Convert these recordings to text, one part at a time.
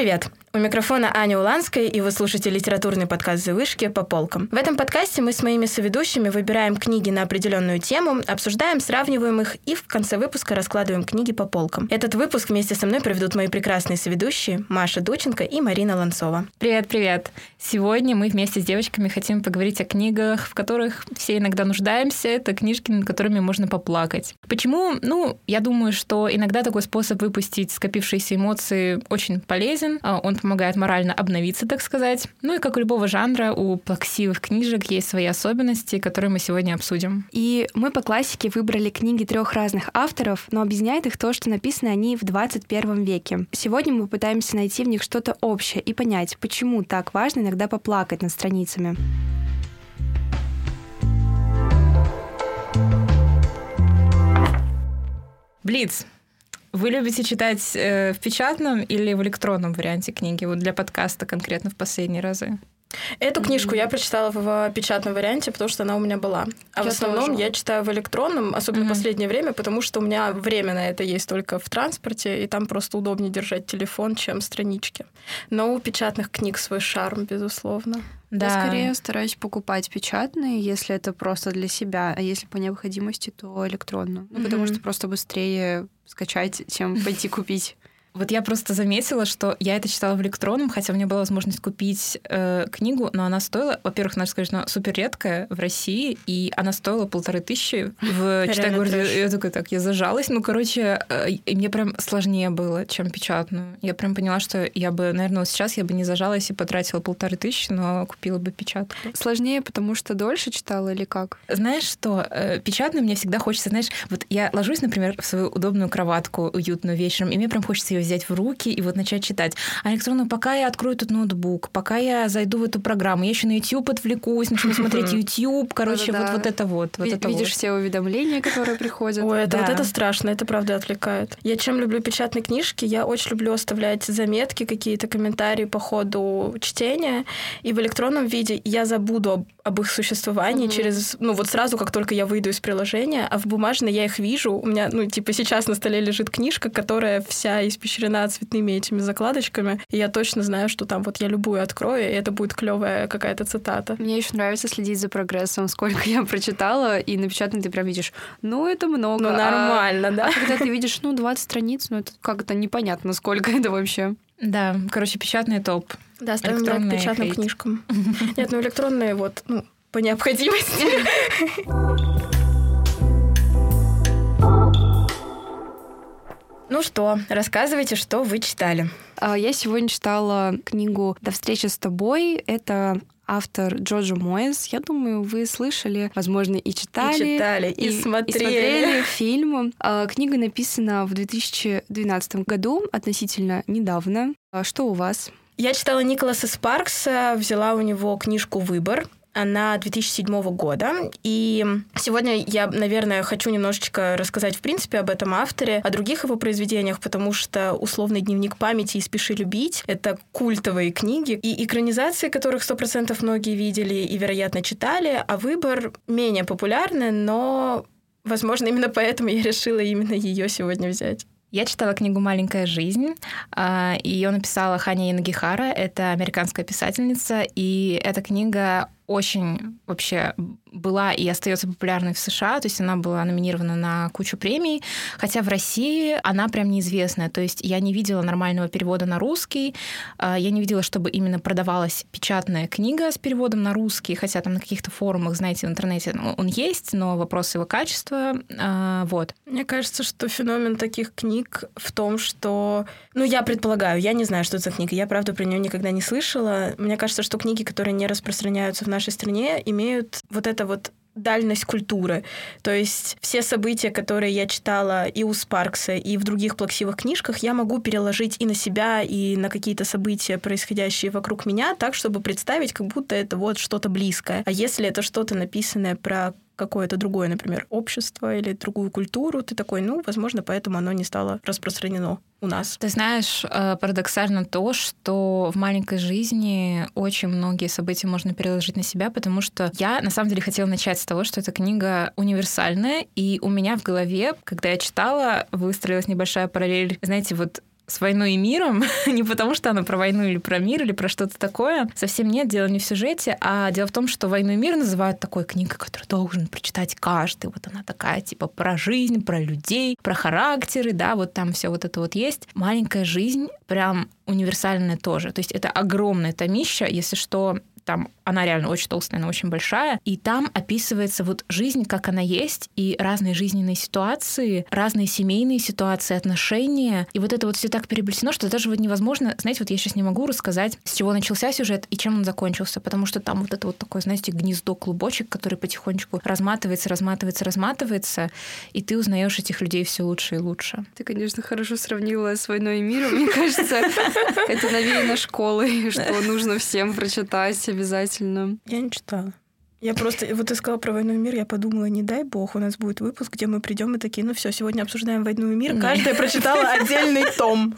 Всем привет! У микрофона Аня Уланская, и вы слушаете литературный подкаст «Завышки» по полкам. В этом подкасте мы с моими соведущими выбираем книги на определенную тему, обсуждаем, сравниваем их и в конце выпуска раскладываем книги по полкам. Этот выпуск вместе со мной проведут мои прекрасные соведущие Маша Дученко и Марина Ланцова. Привет-привет! Сегодня мы вместе с девочками хотим поговорить о книгах, в которых все иногда нуждаемся. Это книжки, над которыми можно поплакать. Почему? Ну, я думаю, что иногда такой способ выпустить скопившиеся эмоции очень полезен. А, он помогает морально обновиться, так сказать. Ну и как у любого жанра, у плаксивых книжек есть свои особенности, которые мы сегодня обсудим. И мы по классике выбрали книги трех разных авторов, но объединяет их то, что написаны они в 21 веке. Сегодня мы пытаемся найти в них что-то общее и понять, почему так важно иногда поплакать над страницами. Блиц. Вы любите читать э, в печатном или в электронном варианте книги? Вот для подкаста конкретно в последние разы. Эту книжку я прочитала в печатном варианте, потому что она у меня была. А я в основном тоже. я читаю в электронном, особенно mm-hmm. в последнее время, потому что у меня время на это есть только в транспорте, и там просто удобнее держать телефон, чем странички. Но у печатных книг свой шарм, безусловно. Да. Я скорее стараюсь покупать печатные, если это просто для себя, а если по необходимости, то электронную. Ну, mm-hmm. потому что просто быстрее скачать, чем пойти купить. Вот я просто заметила, что я это читала в электронном, хотя у меня была возможность купить э, книгу, но она стоила, во-первых, надо сказать, она супер редкая в России, и она стоила полторы тысячи в читай городе. Я такая, так, я зажалась. Ну, короче, э, мне прям сложнее было, чем печатную. Я прям поняла, что я бы, наверное, вот сейчас я бы не зажалась и потратила полторы тысячи, но купила бы печатку. Сложнее, потому что дольше читала или как? Знаешь что, э, печатную мне всегда хочется, знаешь, вот я ложусь, например, в свою удобную кроватку уютную вечером, и мне прям хочется ее ее взять в руки и вот начать читать. А электронно, пока я открою этот ноутбук, пока я зайду в эту программу, я еще на YouTube отвлекусь, начну смотреть YouTube, короче, вот, вот это вот. вот это Видишь все уведомления, которые приходят. Ой, это, вот это страшно, это правда отвлекает. Я чем люблю печатные книжки, я очень люблю оставлять заметки, какие-то комментарии по ходу чтения, и в электронном виде я забуду об, их существовании mm-hmm. через, ну вот сразу, как только я выйду из приложения, а в бумажной я их вижу, у меня, ну типа сейчас на столе лежит книжка, которая вся испещрена испещрена цветными этими закладочками. И я точно знаю, что там вот я любую открою, и это будет клевая какая-то цитата. Мне еще нравится следить за прогрессом, сколько я прочитала, и напечатано ты прям видишь, ну, это много. Ну, нормально, а, да. А когда ты видишь, ну, 20 страниц, ну, это как-то непонятно, сколько это вообще. Да, короче, печатный топ. Да, ставим лайк печатным хейт. книжкам. Нет, ну электронные вот, ну, по необходимости. Ну что, рассказывайте, что вы читали. А, я сегодня читала книгу «До встречи с тобой». Это автор Джорджа Моэс. Я думаю, вы слышали, возможно, и читали. И читали, и, и смотрели. И смотрели фильм. А, книга написана в 2012 году, относительно недавно. А что у вас? Я читала Николаса Спаркса, взяла у него книжку «Выбор». Она 2007 года. И сегодня я, наверное, хочу немножечко рассказать, в принципе, об этом авторе, о других его произведениях, потому что «Условный дневник памяти» и «Спеши любить» — это культовые книги, и экранизации, которых 100% многие видели и, вероятно, читали, а «Выбор» менее популярный, но Возможно, именно поэтому я решила именно ее сегодня взять. Я читала книгу «Маленькая жизнь». А, ее написала Ханя Инагихара. Это американская писательница. И эта книга очень вообще была и остается популярной в США, то есть она была номинирована на кучу премий, хотя в России она прям неизвестная, то есть я не видела нормального перевода на русский, а, я не видела, чтобы именно продавалась печатная книга с переводом на русский, хотя там на каких-то форумах, знаете, в интернете он есть, но вопрос его качества, а, вот. Мне кажется, что феномен таких книг в том, что, ну, я предполагаю, я не знаю, что это за книга, я, правда, про нее никогда не слышала. Мне кажется, что книги, которые не распространяются в нашей нашей стране имеют вот это вот дальность культуры. То есть все события, которые я читала и у Спаркса, и в других плаксивых книжках, я могу переложить и на себя, и на какие-то события, происходящие вокруг меня, так, чтобы представить, как будто это вот что-то близкое. А если это что-то написанное про какое-то другое, например, общество или другую культуру, ты такой, ну, возможно, поэтому оно не стало распространено у нас. Ты знаешь, э, парадоксально то, что в маленькой жизни очень многие события можно переложить на себя, потому что я на самом деле хотела начать с того, что эта книга универсальная, и у меня в голове, когда я читала, выстроилась небольшая параллель, знаете, вот с войной и миром, не потому что она про войну или про мир или про что-то такое. Совсем нет, дело не в сюжете, а дело в том, что «Войну и мир» называют такой книгой, которую должен прочитать каждый. Вот она такая, типа, про жизнь, про людей, про характеры, да, вот там все вот это вот есть. Маленькая жизнь прям универсальная тоже. То есть это огромное томище, если что, там она реально очень толстая, она очень большая, и там описывается вот жизнь, как она есть, и разные жизненные ситуации, разные семейные ситуации, отношения, и вот это вот все так переплетено, что даже вот невозможно, знаете, вот я сейчас не могу рассказать, с чего начался сюжет и чем он закончился, потому что там вот это вот такое, знаете, гнездо, клубочек, который потихонечку разматывается, разматывается, разматывается, и ты узнаешь этих людей все лучше и лучше. Ты, конечно, хорошо сравнила с «Войной и миром», мне кажется, это навеяно школой, что нужно всем прочитать обязательно. Я не читала. Я просто, вот ты сказала про войну и мир, я подумала, не дай бог, у нас будет выпуск, где мы придем и такие, ну все, сегодня обсуждаем войну и мир. Каждая прочитала отдельный том.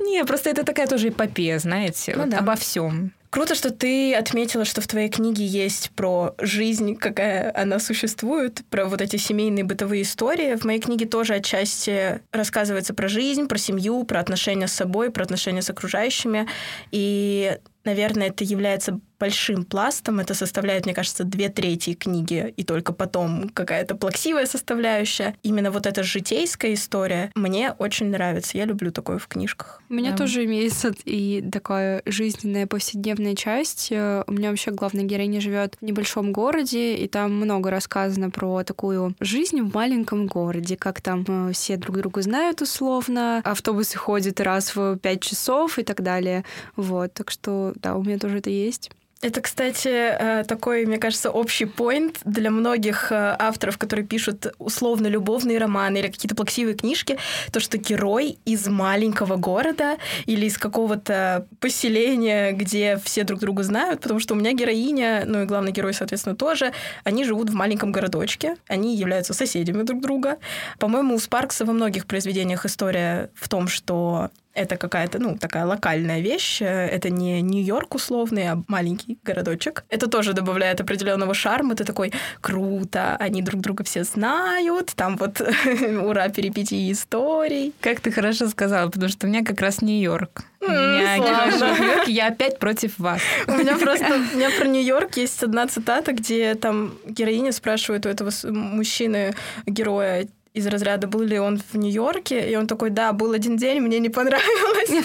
Не, просто это такая тоже эпопея, знаете, ну, вот да. обо всем. Круто, что ты отметила, что в твоей книге есть про жизнь, какая она существует, про вот эти семейные бытовые истории. В моей книге тоже отчасти рассказывается про жизнь, про семью, про отношения с собой, про отношения с окружающими. И наверное, это является большим пластом. Это составляет, мне кажется, две трети книги, и только потом какая-то плаксивая составляющая. Именно вот эта житейская история мне очень нравится. Я люблю такое в книжках. У меня да. тоже имеется и такая жизненная повседневная часть. У меня вообще главная героиня живет в небольшом городе, и там много рассказано про такую жизнь в маленьком городе, как там э, все друг друга знают условно, автобусы ходят раз в пять часов и так далее. Вот, так что да, у меня тоже это есть. Это, кстати, э, такой, мне кажется, общий поинт для многих э, авторов, которые пишут условно-любовные романы или какие-то плаксивые книжки, то, что герой из маленького города или из какого-то поселения, где все друг друга знают, потому что у меня героиня, ну и главный герой, соответственно, тоже, они живут в маленьком городочке, они являются соседями друг друга. По-моему, у Спаркса во многих произведениях история в том, что это какая-то, ну, такая локальная вещь. Это не Нью-Йорк условный, а маленький городочек. Это тоже добавляет определенного шарма. Ты такой, круто, они друг друга все знают, там вот ура, перипетии историй. Как ты хорошо сказала, потому что у меня как раз Нью-Йорк. У меня Нью-Йорк, я опять против вас. У меня просто, у меня про Нью-Йорк есть одна цитата, где там героиня спрашивает у этого мужчины, героя, из разряда, был ли он в Нью-Йорке, и он такой, да, был один день, мне не понравилось.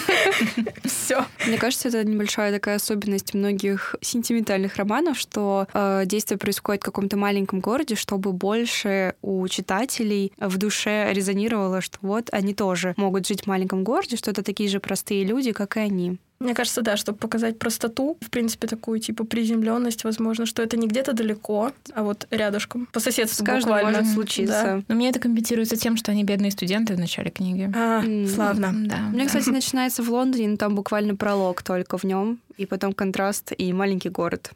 Все. Мне кажется, это небольшая такая особенность многих сентиментальных романов, что э, действие происходит в каком-то маленьком городе, чтобы больше у читателей в душе резонировало, что вот они тоже могут жить в маленьком городе, что это такие же простые люди, как и они. Мне кажется, да, чтобы показать простоту, в принципе, такую типа приземленность, возможно, что это не где-то далеко, а вот рядышком, по соседству С буквально. может случиться. Да. Но мне это компенсируется тем, что они бедные студенты в начале книги. А, mm. славно. Да. У меня, кстати, начинается в Лондоне, но там буквально пролог только в нем, и потом контраст и маленький город.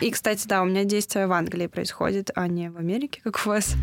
И, кстати, да, у меня действие в Англии происходит, а не в Америке, как у вас.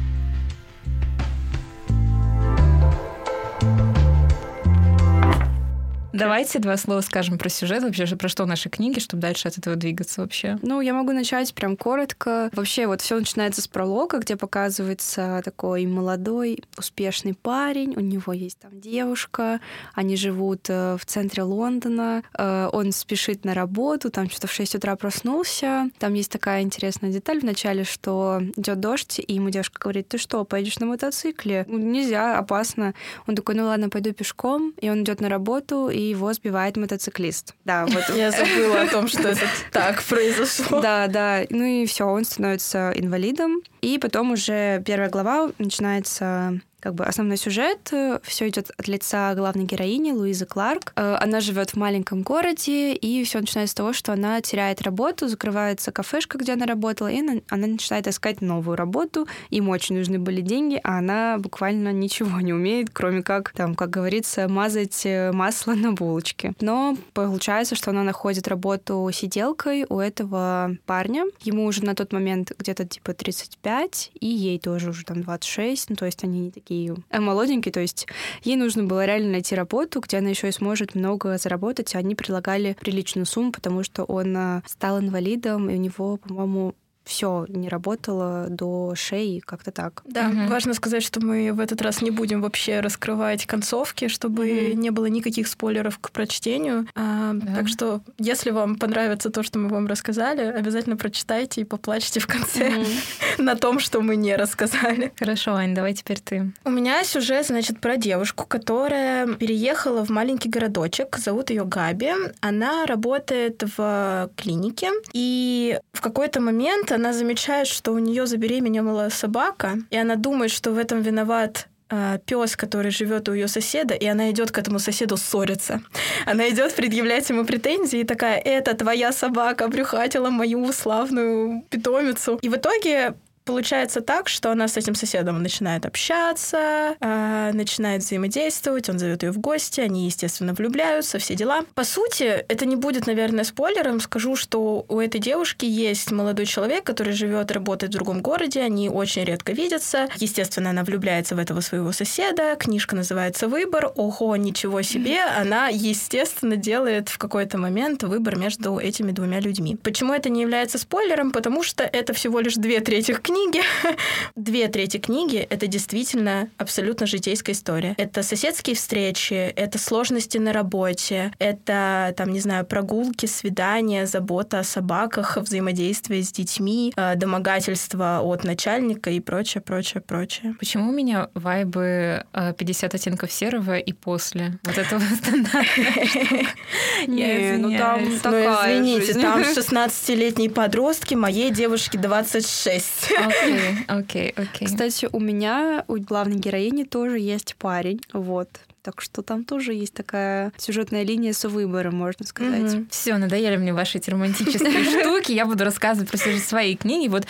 Давайте два слова скажем про сюжет, вообще про что наши книги, чтобы дальше от этого двигаться вообще. Ну, я могу начать прям коротко. Вообще, вот все начинается с пролога, где показывается такой молодой, успешный парень, у него есть там девушка, они живут э, в центре Лондона, э, он спешит на работу, там что-то в 6 утра проснулся. Там есть такая интересная деталь в начале, что идет дождь, и ему девушка говорит, ты что, поедешь на мотоцикле? «Ну, нельзя, опасно. Он такой, ну ладно, пойду пешком, и он идет на работу, и его сбивает мотоциклист. Да, вот. Я забыла о том, что это так произошло. Да, да. Ну и все, он становится инвалидом. И потом уже первая глава начинается как бы основной сюжет. Э, Все идет от лица главной героини Луизы Кларк. Э, она живет в маленьком городе, и все начинается с того, что она теряет работу, закрывается кафешка, где она работала, и она начинает искать новую работу. Им очень нужны были деньги, а она буквально ничего не умеет, кроме как, там, как говорится, мазать э, масло на булочке. Но получается, что она находит работу сиделкой у этого парня. Ему уже на тот момент где-то типа 35, и ей тоже уже там 26, ну то есть они не такие такие э, молоденькие, то есть ей нужно было реально найти работу, где она еще и сможет много заработать. Они предлагали приличную сумму, потому что он э, стал инвалидом, и у него, по-моему, все не работало до шеи, как-то так. Да, угу. важно сказать, что мы в этот раз не будем вообще раскрывать концовки, чтобы угу. не было никаких спойлеров к прочтению. А, да. Так что, если вам понравится то, что мы вам рассказали, обязательно прочитайте и поплачьте в конце угу. на том, что мы не рассказали. Хорошо, Ань, давай теперь ты. У меня сюжет, значит, про девушку, которая переехала в маленький городочек, зовут ее Габи. Она работает в клинике, и в какой-то момент она замечает, что у нее забеременела собака, и она думает, что в этом виноват э, пес, который живет у ее соседа, и она идет к этому соседу ссориться. Она идет предъявлять ему претензии и такая: "Это твоя собака брюхатила мою славную питомицу". И в итоге получается так, что она с этим соседом начинает общаться, э, начинает взаимодействовать, он зовет ее в гости, они, естественно, влюбляются, все дела. По сути, это не будет, наверное, спойлером. Скажу, что у этой девушки есть молодой человек, который живет, работает в другом городе, они очень редко видятся. Естественно, она влюбляется в этого своего соседа. Книжка называется «Выбор». Ого, ничего себе! Она, естественно, делает в какой-то момент выбор между этими двумя людьми. Почему это не является спойлером? Потому что это всего лишь две трети книги, книги. Две трети книги — это действительно абсолютно житейская история. Это соседские встречи, это сложности на работе, это, там, не знаю, прогулки, свидания, забота о собаках, взаимодействие с детьми, э, домогательство от начальника и прочее, прочее, прочее. Почему у меня вайбы 50 э, оттенков серого и после вот этого стандарта? Не, ну там ну, такая извините, там 16-летние подростки, моей девушке 26. Окей, окей, окей. Кстати, у меня, у главной героини тоже есть парень. Вот. Так что там тоже есть такая сюжетная линия с выбором, можно сказать. Угу. Все, надоели мне ваши эти романтические штуки. Я буду рассказывать про свои книги. Вот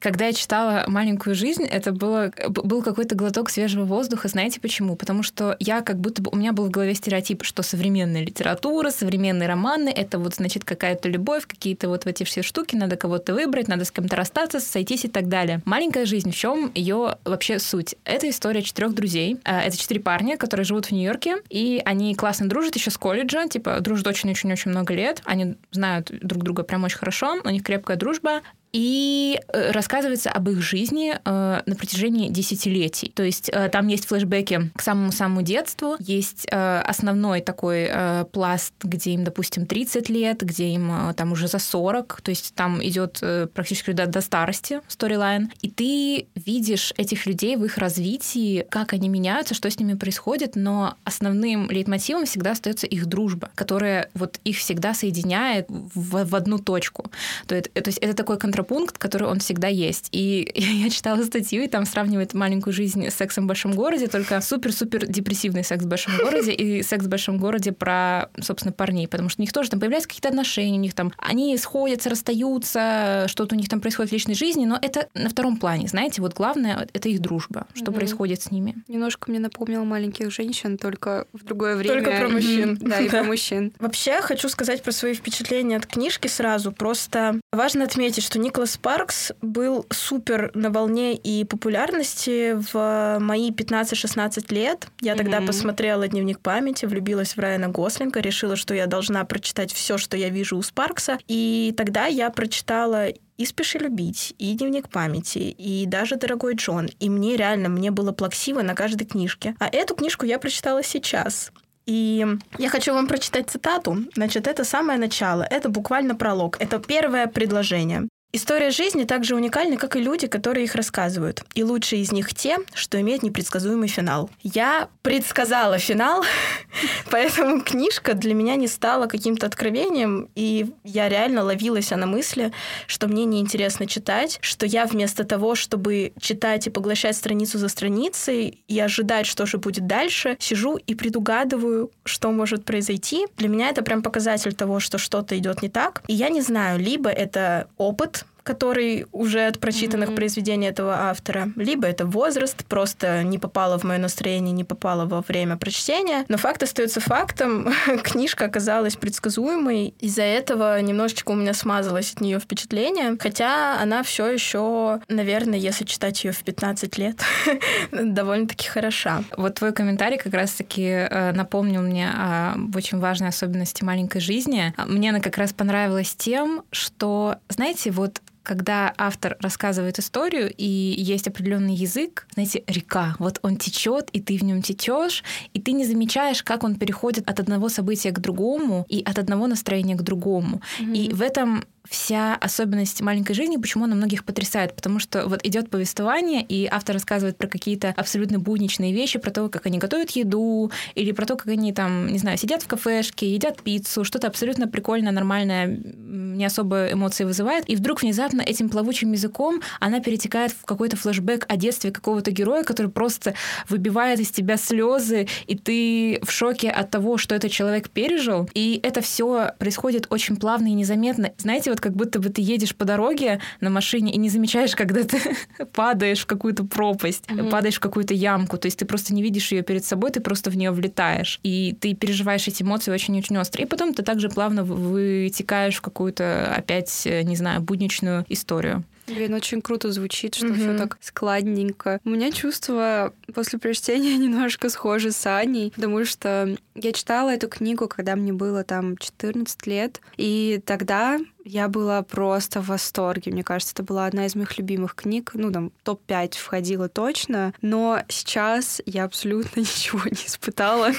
когда я читала «Маленькую жизнь», это было, был какой-то глоток свежего воздуха. Знаете почему? Потому что я как будто бы... У меня был в голове стереотип, что современная литература, современные романы — это вот, значит, какая-то любовь, какие-то вот эти все штуки, надо кого-то выбрать, надо с кем-то расстаться, сойтись и так далее. «Маленькая жизнь», в чем ее вообще суть? Это история четырех друзей. А, это четыре парня, которые живут в Нью-Йорке, и они классно дружат еще с колледжа, типа, дружат очень-очень-очень много лет, они знают друг друга прям очень хорошо, у них крепкая дружба, и э, рассказывается об их жизни э, на протяжении десятилетий. То есть э, там есть флешбеки к самому-самому детству, есть э, основной такой э, пласт, где им, допустим, 30 лет, где им э, там уже за 40, то есть там идет э, практически до, до старости сторилайн, и ты видишь этих людей в их развитии, как они меняются, что с ними происходит, но основным лейтмотивом всегда остается их дружба, которая вот их всегда соединяет в, в одну точку. То есть, то есть это такой контраст контрапункт, который он всегда есть. И я читала статью, и там сравнивает маленькую жизнь с сексом в большом городе, только супер-супер депрессивный секс в большом городе и секс в большом городе про, собственно, парней, потому что у них тоже там появляются какие-то отношения, у них там они сходятся, расстаются, что-то у них там происходит в личной жизни, но это на втором плане, знаете, вот главное это их дружба, что mm-hmm. происходит с ними. Немножко мне напомнил маленьких женщин, только в другое время. Только про мужчин. Да, и про мужчин. Вообще, хочу сказать про свои впечатления от книжки сразу. Просто важно отметить, что Николас Спаркс был супер на волне и популярности в мои 15-16 лет. Я тогда mm-hmm. посмотрела «Дневник памяти», влюбилась в Райана Гослинга, решила, что я должна прочитать все, что я вижу у Спаркса. И тогда я прочитала и «Спеши любить», и «Дневник памяти», и даже «Дорогой Джон». И мне реально, мне было плаксиво на каждой книжке. А эту книжку я прочитала сейчас. И я хочу вам прочитать цитату. Значит, это самое начало. Это буквально пролог. Это первое предложение. История жизни так же уникальна, как и люди, которые их рассказывают. И лучшие из них те, что имеют непредсказуемый финал. Я предсказала финал, поэтому книжка для меня не стала каким-то откровением, и я реально ловилась на мысли, что мне неинтересно читать, что я вместо того, чтобы читать и поглощать страницу за страницей и ожидать, что же будет дальше, сижу и предугадываю, что может произойти. Для меня это прям показатель того, что что-то идет не так. И я не знаю, либо это опыт, который уже от прочитанных mm-hmm. произведений этого автора, либо это возраст, просто не попало в мое настроение, не попало во время прочтения. Но факт остается фактом. Книжка оказалась предсказуемой. Из-за этого немножечко у меня смазалось от нее впечатление. Хотя она все еще, наверное, если читать ее в 15 лет, довольно-таки хороша. Вот твой комментарий как раз-таки э, напомнил мне о очень важной особенности маленькой жизни. Мне она как раз понравилась тем, что, знаете, вот когда автор рассказывает историю, и есть определенный язык, знаете, река, вот он течет, и ты в нем течешь, и ты не замечаешь, как он переходит от одного события к другому и от одного настроения к другому. Mm-hmm. И в этом вся особенность маленькой жизни, почему она многих потрясает, потому что вот идет повествование, и автор рассказывает про какие-то абсолютно будничные вещи, про то, как они готовят еду, или про то, как они там, не знаю, сидят в кафешке, едят пиццу, что-то абсолютно прикольное, нормальное, не особо эмоции вызывает, и вдруг внезапно этим плавучим языком она перетекает в какой-то флешбэк о детстве какого-то героя, который просто выбивает из тебя слезы, и ты в шоке от того, что этот человек пережил, и это все происходит очень плавно и незаметно. Знаете, вот вот как будто бы ты едешь по дороге на машине и не замечаешь, когда ты падаешь в какую-то пропасть, mm-hmm. падаешь в какую-то ямку. То есть ты просто не видишь ее перед собой, ты просто в нее влетаешь. И ты переживаешь эти эмоции очень-очень остро. И потом ты также плавно вытекаешь в какую-то опять, не знаю, будничную историю. Блин, очень круто звучит, что mm-hmm. все так складненько. У меня чувства после прочтения немножко схожи с Аней, потому что я читала эту книгу, когда мне было там 14 лет, и тогда я была просто в восторге. Мне кажется, это была одна из моих любимых книг. Ну, там, топ-5 входила точно. Но сейчас я абсолютно ничего не испытала.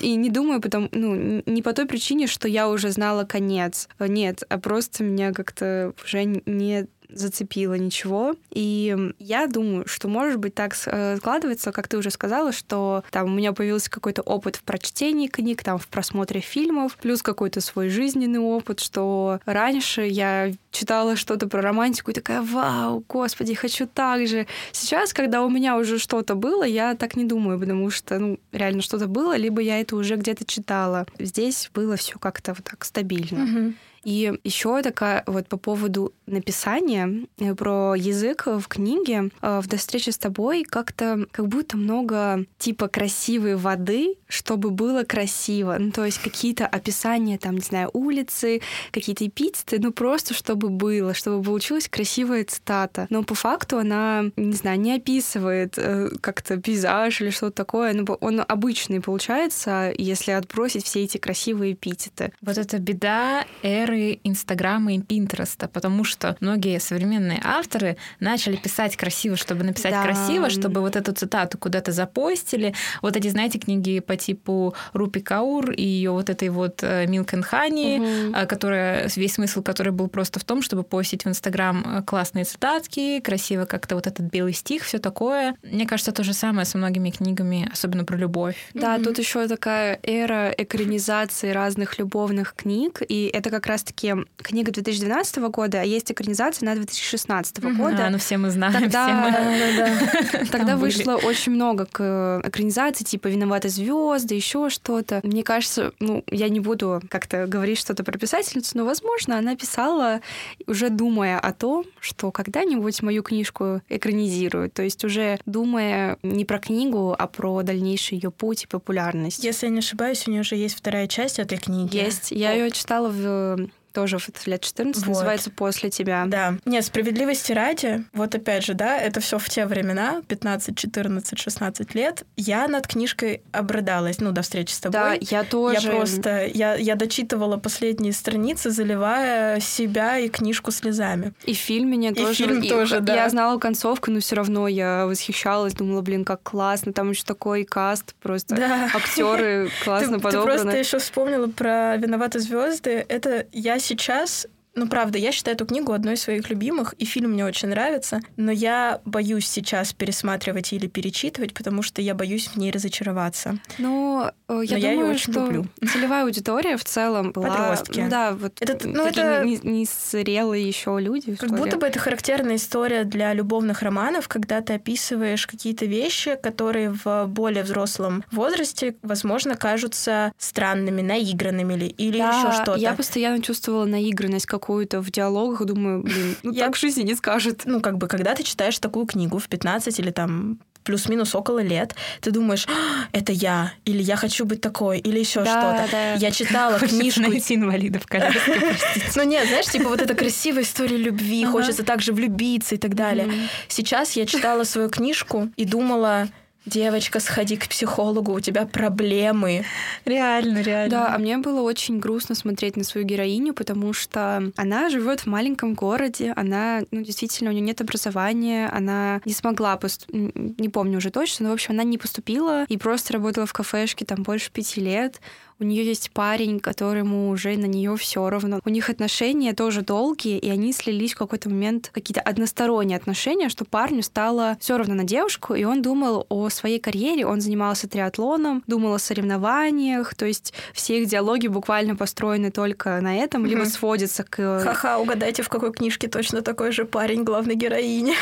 И не думаю, потому, ну, не по той причине, что я уже знала конец. Нет, а просто меня как-то уже не зацепило ничего. И я думаю, что, может быть, так э, складывается, как ты уже сказала, что там у меня появился какой-то опыт в прочтении книг, там в просмотре фильмов, плюс какой-то свой жизненный опыт, что раньше я читала что-то про романтику и такая, вау, господи, хочу так же. Сейчас, когда у меня уже что-то было, я так не думаю, потому что, ну, реально что-то было, либо я это уже где-то читала. Здесь было все как-то вот так стабильно. Mm-hmm. И еще такая вот по поводу написания э, про язык в книге э, в «До встречи с тобой» как-то как будто много типа красивой воды, чтобы было красиво. Ну, то есть какие-то описания, там, не знаю, улицы, какие-то эпитеты, ну, просто чтобы было, чтобы получилась красивая цитата. Но по факту она, не знаю, не описывает э, как-то пейзаж или что-то такое. Ну, он обычный получается, если отбросить все эти красивые эпитеты. Вот это беда эры эры Инстаграма и Пинтереста, потому что многие современные авторы начали писать красиво, чтобы написать да. красиво, чтобы вот эту цитату куда-то запостили. Вот эти, знаете, книги по типу Рупи Каур и ее вот этой вот Milk and Honey, угу. которая, весь смысл которой был просто в том, чтобы постить в Инстаграм э, классные цитатки, красиво как-то вот этот белый стих, все такое. Мне кажется, то же самое со многими книгами, особенно про любовь. Да, угу. тут еще такая эра экранизации разных любовных книг, и это как раз раз-таки книга 2012 года, а есть экранизация на 2016 угу. года. А, ну все мы знаем. Тогда, все мы... да, да. Тогда вышло очень много к экранизации, типа «Виноваты звезды, еще что-то. Мне кажется, ну, я не буду как-то говорить что-то про писательницу, но, возможно, она писала, уже думая о том, что когда-нибудь мою книжку экранизируют. То есть уже думая не про книгу, а про дальнейший ее путь и популярность. Если я не ошибаюсь, у нее уже есть вторая часть этой книги. Есть. Я ее читала в тоже в лет 14, вот. называется «После тебя». Да. Нет, справедливости ради, вот опять же, да, это все в те времена, 15, 14, 16 лет, я над книжкой обрыдалась, ну, до встречи с тобой. Да, я тоже. Я просто, я, я дочитывала последние страницы, заливая себя и книжку слезами. И в фильме мне и тоже. фильм и, тоже, да. Я знала концовку, но все равно я восхищалась, думала, блин, как классно, там еще такой каст, просто да. актеры классно подобраны. Ты просто еще вспомнила про «Виноваты звезды. Это я сейчас ну, правда, я считаю эту книгу одной из своих любимых, и фильм мне очень нравится, но я боюсь сейчас пересматривать или перечитывать, потому что я боюсь в ней разочароваться. Ну, э, я но думаю, я ее очень что люблю. целевая аудитория в целом была... Подростки. Ну, да, вот это, ну, это... Не, не зрелые еще люди. Как будто бы это характерная история для любовных романов, когда ты описываешь какие-то вещи, которые в более взрослом возрасте, возможно, кажутся странными, наигранными или, или да, еще что-то. Я постоянно чувствовала наигранность, как какую-то в диалогах, думаю, блин, ну я... так в жизни не скажет. Ну, как бы, когда ты читаешь такую книгу в 15 или там плюс-минус около лет, ты думаешь, «А, это я, или я хочу быть такой, или еще да, что-то. Да. Я читала Хочется книжку. найти инвалидов в коляске, Ну нет, знаешь, типа вот эта красивая история любви, хочется также влюбиться и так далее. Сейчас я читала свою книжку и думала, девочка, сходи к психологу, у тебя проблемы. Реально, реально. Да, а мне было очень грустно смотреть на свою героиню, потому что она живет в маленьком городе, она, ну, действительно, у нее нет образования, она не смогла, пост... не помню уже точно, но, в общем, она не поступила и просто работала в кафешке там больше пяти лет у нее есть парень, которому уже на нее все равно. У них отношения тоже долгие, и они слились в какой-то момент какие-то односторонние отношения, что парню стало все равно на девушку, и он думал о своей карьере, он занимался триатлоном, думал о соревнованиях, то есть все их диалоги буквально построены только на этом, либо сводятся к... Ха-ха, угадайте, в какой книжке точно такой же парень главной героини.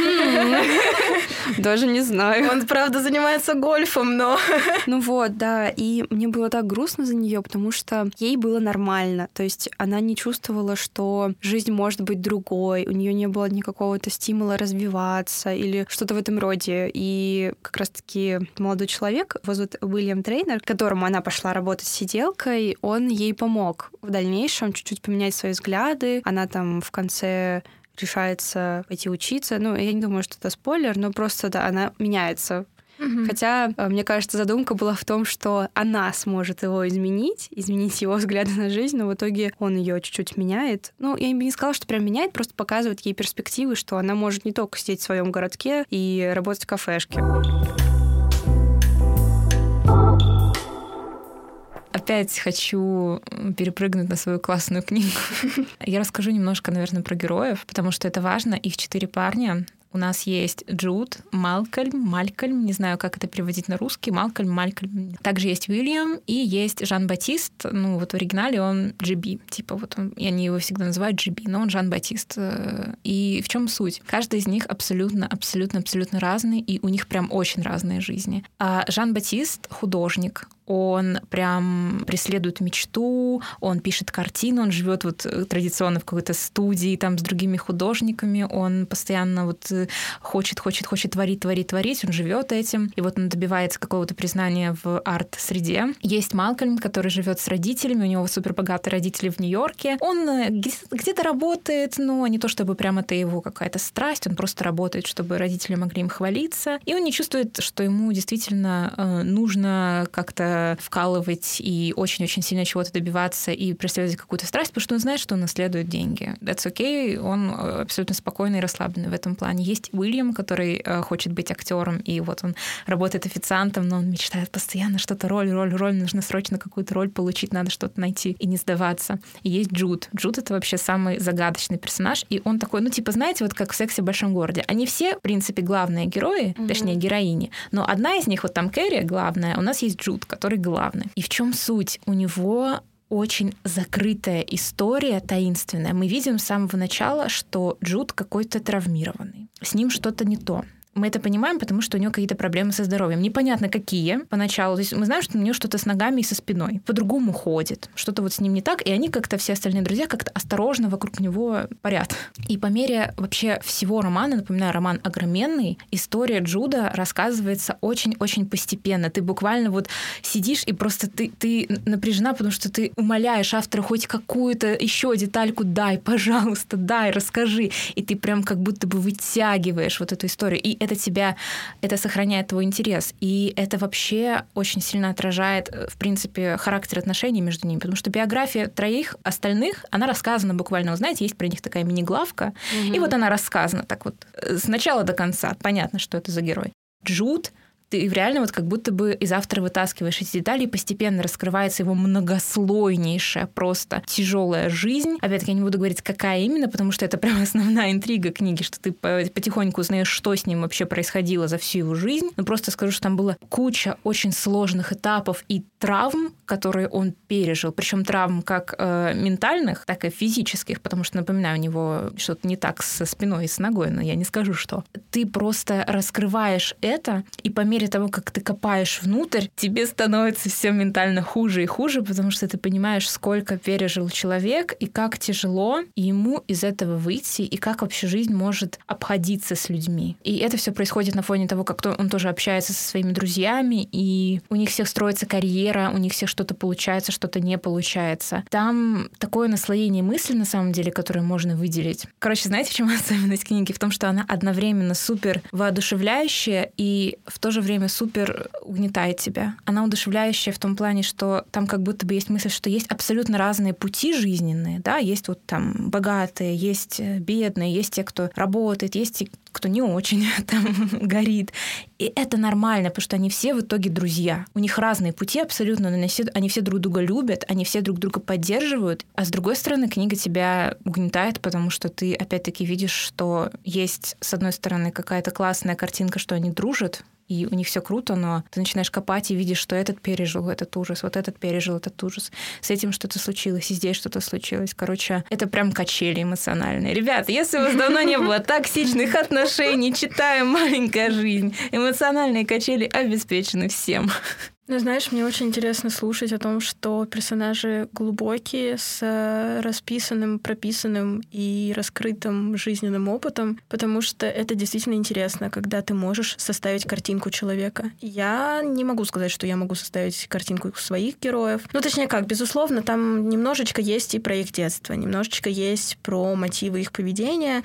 Даже не знаю. Он, правда, занимается гольфом, но... Ну вот, да, и мне было так грустно за нее, потому что ей было нормально. То есть она не чувствовала, что жизнь может быть другой, у нее не было никакого-то стимула развиваться или что-то в этом роде. И как раз-таки молодой человек, зовут Уильям Трейнер, которому она пошла работать сиделкой, он ей помог в дальнейшем чуть-чуть поменять свои взгляды. Она там в конце решается пойти учиться. Ну, я не думаю, что это спойлер, но просто да, она меняется Угу. Хотя, э, мне кажется, задумка была в том, что она сможет его изменить, изменить его взгляды на жизнь, но в итоге он ее чуть-чуть меняет. Ну, я бы не сказала, что прям меняет, просто показывает ей перспективы, что она может не только сидеть в своем городке и работать в кафешке. Опять хочу перепрыгнуть на свою классную книгу. Я расскажу немножко, наверное, про героев, потому что это важно. Их четыре парня. У нас есть Джуд, Малкольм, Малькольм, не знаю, как это переводить на русский, Малкольм, Малькольм. Также есть Уильям и есть Жан-Батист. Ну, вот в оригинале он Джиби. Типа вот он, и они его всегда называют Джиби, но он Жан-Батист. И в чем суть? Каждый из них абсолютно, абсолютно, абсолютно разный, и у них прям очень разные жизни. А Жан-Батист — художник, он прям преследует мечту, он пишет картины, он живет вот э, традиционно в какой-то студии там с другими художниками, он постоянно вот э, хочет, хочет, хочет творить, творить, творить, он живет этим, и вот он добивается какого-то признания в арт-среде. Есть Малкольм, который живет с родителями, у него супер богатые родители в Нью-Йорке. Он э, где-то работает, но не то чтобы прям это его какая-то страсть, он просто работает, чтобы родители могли им хвалиться, и он не чувствует, что ему действительно нужно как-то вкалывать и очень-очень сильно чего-то добиваться и преследовать какую-то страсть, потому что он знает, что он наследует деньги. That's okay, он э, абсолютно спокойный и расслабленный в этом плане. Есть Уильям, который э, хочет быть актером, и вот он работает официантом, но он мечтает постоянно что-то роль, роль, роль, нужно срочно какую-то роль получить, надо что-то найти и не сдаваться. И есть Джуд. Джуд — это вообще самый загадочный персонаж, и он такой, ну, типа, знаете, вот как в «Сексе в большом городе». Они все, в принципе, главные герои, mm-hmm. точнее, героини, но одна из них, вот там Кэрри, главная, у нас есть Джуд, который главный. И в чем суть? У него очень закрытая история, таинственная. Мы видим с самого начала, что Джуд какой-то травмированный. С ним что-то не то. Мы это понимаем, потому что у него какие-то проблемы со здоровьем. Непонятно какие поначалу. То есть мы знаем, что у него что-то с ногами и со спиной. По-другому ходит. Что-то вот с ним не так. И они как-то, все остальные друзья, как-то осторожно вокруг него парят. И по мере вообще всего романа, напоминаю, роман огроменный, история Джуда рассказывается очень-очень постепенно. Ты буквально вот сидишь и просто ты, ты напряжена, потому что ты умоляешь автора хоть какую-то еще детальку дай, пожалуйста, дай, расскажи. И ты прям как будто бы вытягиваешь вот эту историю. И это тебя, это сохраняет твой интерес. И это вообще очень сильно отражает, э, в принципе, характер отношений между ними. Потому что биография троих остальных, она рассказана буквально, вы знаете, есть про них такая мини-главка. Угу. И вот она рассказана так вот э, с начала до конца. Понятно, что это за герой. Джуд ты реально вот как будто бы из автора вытаскиваешь эти детали, и постепенно раскрывается его многослойнейшая, просто тяжелая жизнь. Опять-таки, я не буду говорить, какая именно, потому что это прям основная интрига книги, что ты потихоньку узнаешь, что с ним вообще происходило за всю его жизнь. Но просто скажу, что там было куча очень сложных этапов и травм, которые он пережил. Причем травм как э, ментальных, так и физических, потому что, напоминаю, у него что-то не так со спиной и с ногой, но я не скажу, что. Ты просто раскрываешь это, и по мере мере того, как ты копаешь внутрь, тебе становится все ментально хуже и хуже, потому что ты понимаешь, сколько пережил человек и как тяжело ему из этого выйти, и как вообще жизнь может обходиться с людьми. И это все происходит на фоне того, как он тоже общается со своими друзьями, и у них всех строится карьера, у них всех что-то получается, что-то не получается. Там такое наслоение мысли, на самом деле, которое можно выделить. Короче, знаете, в чем особенность книги? В том, что она одновременно супер воодушевляющая и в то же время супер угнетает тебя. Она удушевляющая в том плане, что там как будто бы есть мысль, что есть абсолютно разные пути жизненные, да, есть вот там богатые, есть бедные, есть те, кто работает, есть те, кто не очень там горит. И это нормально, потому что они все в итоге друзья. У них разные пути абсолютно, но они все, они все друг друга любят, они все друг друга поддерживают. А с другой стороны, книга тебя угнетает, потому что ты опять-таки видишь, что есть, с одной стороны, какая-то классная картинка, что они дружат, и у них все круто, но ты начинаешь копать и видишь, что этот пережил этот ужас, вот этот пережил этот ужас, с этим что-то случилось, и здесь что-то случилось. Короче, это прям качели эмоциональные. Ребята, если у вас давно не было токсичных отношений, читаем «Маленькая жизнь», эмоциональные качели обеспечены всем. Ну, знаешь, мне очень интересно слушать о том, что персонажи глубокие, с э, расписанным, прописанным и раскрытым жизненным опытом, потому что это действительно интересно, когда ты можешь составить картинку человека. Я не могу сказать, что я могу составить картинку своих героев. Ну, точнее как, безусловно, там немножечко есть и про их детство, немножечко есть про мотивы их поведения,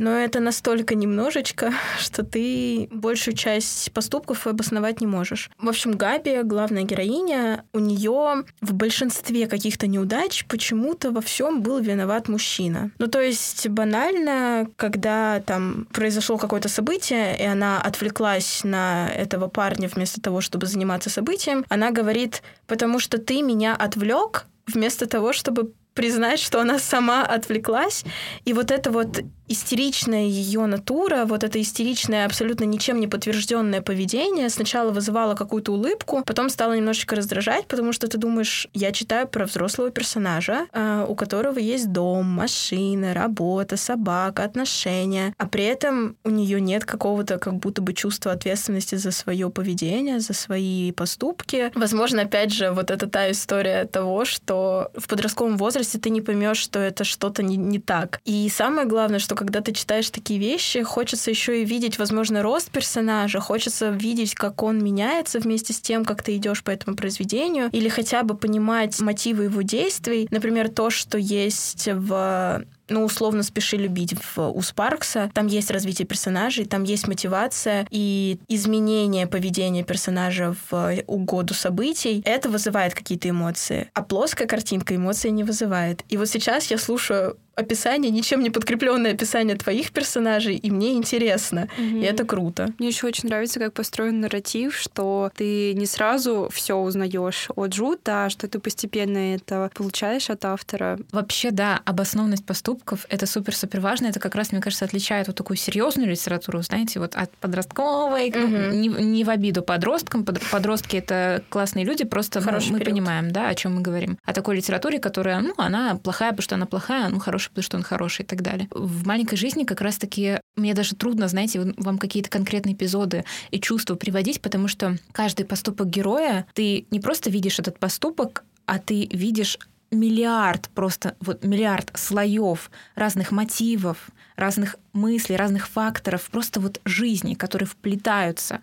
но это настолько немножечко, что ты большую часть поступков обосновать не можешь. В общем, Габи, главная героиня, у нее в большинстве каких-то неудач почему-то во всем был виноват мужчина. Ну, то есть банально, когда там произошло какое-то событие, и она отвлеклась на этого парня вместо того, чтобы заниматься событием, она говорит, потому что ты меня отвлек, вместо того, чтобы признать, что она сама отвлеклась. И вот это вот истеричная ее натура, вот это истеричное, абсолютно ничем не подтвержденное поведение сначала вызывало какую-то улыбку, потом стало немножечко раздражать, потому что ты думаешь, я читаю про взрослого персонажа, э, у которого есть дом, машина, работа, собака, отношения, а при этом у нее нет какого-то как будто бы чувства ответственности за свое поведение, за свои поступки. Возможно, опять же, вот это та история того, что в подростковом возрасте ты не поймешь, что это что-то не, не так. И самое главное, что когда ты читаешь такие вещи, хочется еще и видеть, возможно, рост персонажа, хочется видеть, как он меняется вместе с тем, как ты идешь по этому произведению, или хотя бы понимать мотивы его действий. Например, то, что есть в ну, условно «Спеши любить» в, у Спаркса. Там есть развитие персонажей, там есть мотивация и изменение поведения персонажа в угоду событий. Это вызывает какие-то эмоции. А плоская картинка эмоции не вызывает. И вот сейчас я слушаю описание, ничем не подкрепленное описание твоих персонажей, и мне интересно. Mm-hmm. И это круто. Мне еще очень нравится, как построен нарратив, что ты не сразу все узнаешь от Джута, а что ты постепенно это получаешь от автора. Вообще, да, обоснованность поступков это супер-супер важно. Это как раз, мне кажется, отличает вот такую серьезную литературу, знаете, вот от подростковой, mm-hmm. не, не в обиду подросткам. Подростки это классные люди, просто ну, мы период. понимаем, да, о чем мы говорим. О такой литературе, которая, ну, она плохая, потому что она плохая, ну, хорошая, потому что он хороший и так далее. В маленькой жизни как раз-таки мне даже трудно, знаете, вам какие-то конкретные эпизоды и чувства приводить, потому что каждый поступок героя, ты не просто видишь этот поступок, а ты видишь миллиард, просто вот миллиард слоев разных мотивов, разных мыслей, разных факторов, просто вот жизни, которые вплетаются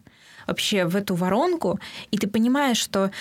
вообще в эту воронку, и ты понимаешь, что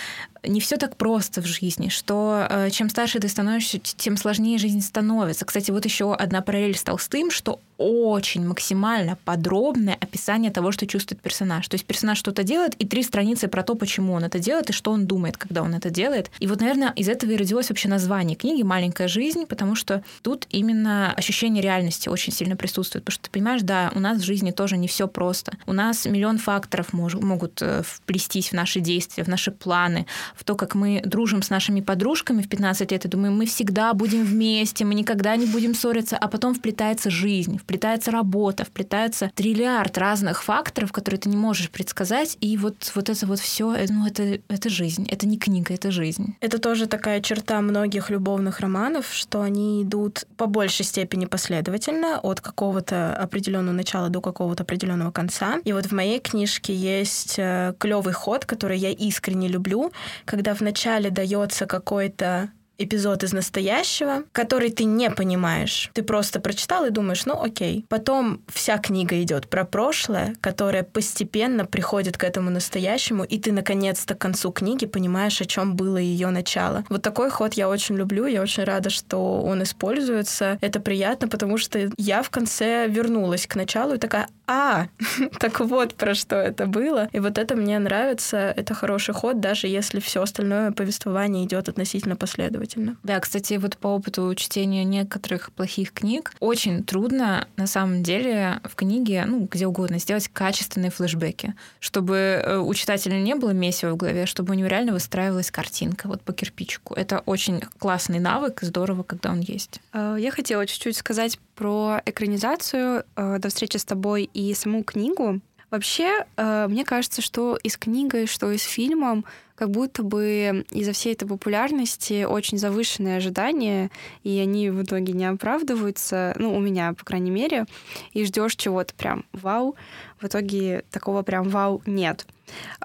не все так просто в жизни, что э, чем старше ты становишься, тем сложнее жизнь становится. Кстати, вот еще одна параллель с Толстым, что очень максимально подробное описание того, что чувствует персонаж. То есть персонаж что-то делает, и три страницы про то, почему он это делает, и что он думает, когда он это делает. И вот, наверное, из этого и родилось вообще название книги «Маленькая жизнь», потому что тут именно ощущение реальности очень сильно присутствует. Потому что ты понимаешь, да, у нас в жизни тоже не все просто. У нас миллион факторов мож- могут э, вплестись в наши действия, в наши планы, в то, как мы дружим с нашими подружками в 15 лет и думаем, мы всегда будем вместе, мы никогда не будем ссориться, а потом вплетается жизнь, вплетается работа, вплетается триллиард разных факторов, которые ты не можешь предсказать, и вот, вот это вот все, э, ну, это, это жизнь, это не книга, это жизнь. Это тоже такая черта многих любовных романов, что они идут по большей степени последовательно от какого-то определенного начала до какого-то определенного конца. И вот в моей книжке есть э, клевый ход, который я искренне люблю, когда вначале дается какой-то эпизод из настоящего, который ты не понимаешь. Ты просто прочитал и думаешь, ну окей. Потом вся книга идет про прошлое, которое постепенно приходит к этому настоящему, и ты наконец-то к концу книги понимаешь, о чем было ее начало. Вот такой ход я очень люблю, я очень рада, что он используется. Это приятно, потому что я в конце вернулась к началу и такая, а, так вот про что это было. И вот это мне нравится, это хороший ход, даже если все остальное повествование идет относительно последовательно. Да, кстати, вот по опыту чтения некоторых плохих книг очень трудно на самом деле в книге, ну, где угодно, сделать качественные флешбеки, чтобы э, у читателя не было месива в голове, чтобы у него реально выстраивалась картинка вот по кирпичику. Это очень классный навык, здорово, когда он есть. Э, я хотела чуть-чуть сказать про экранизацию э, «До встречи с тобой» и саму книгу. Вообще, э, мне кажется, что и с книгой, что и с фильмом, как будто бы из-за всей этой популярности очень завышенные ожидания, и они в итоге не оправдываются, ну, у меня, по крайней мере, и ждешь чего-то прям вау. В итоге такого прям вау нет.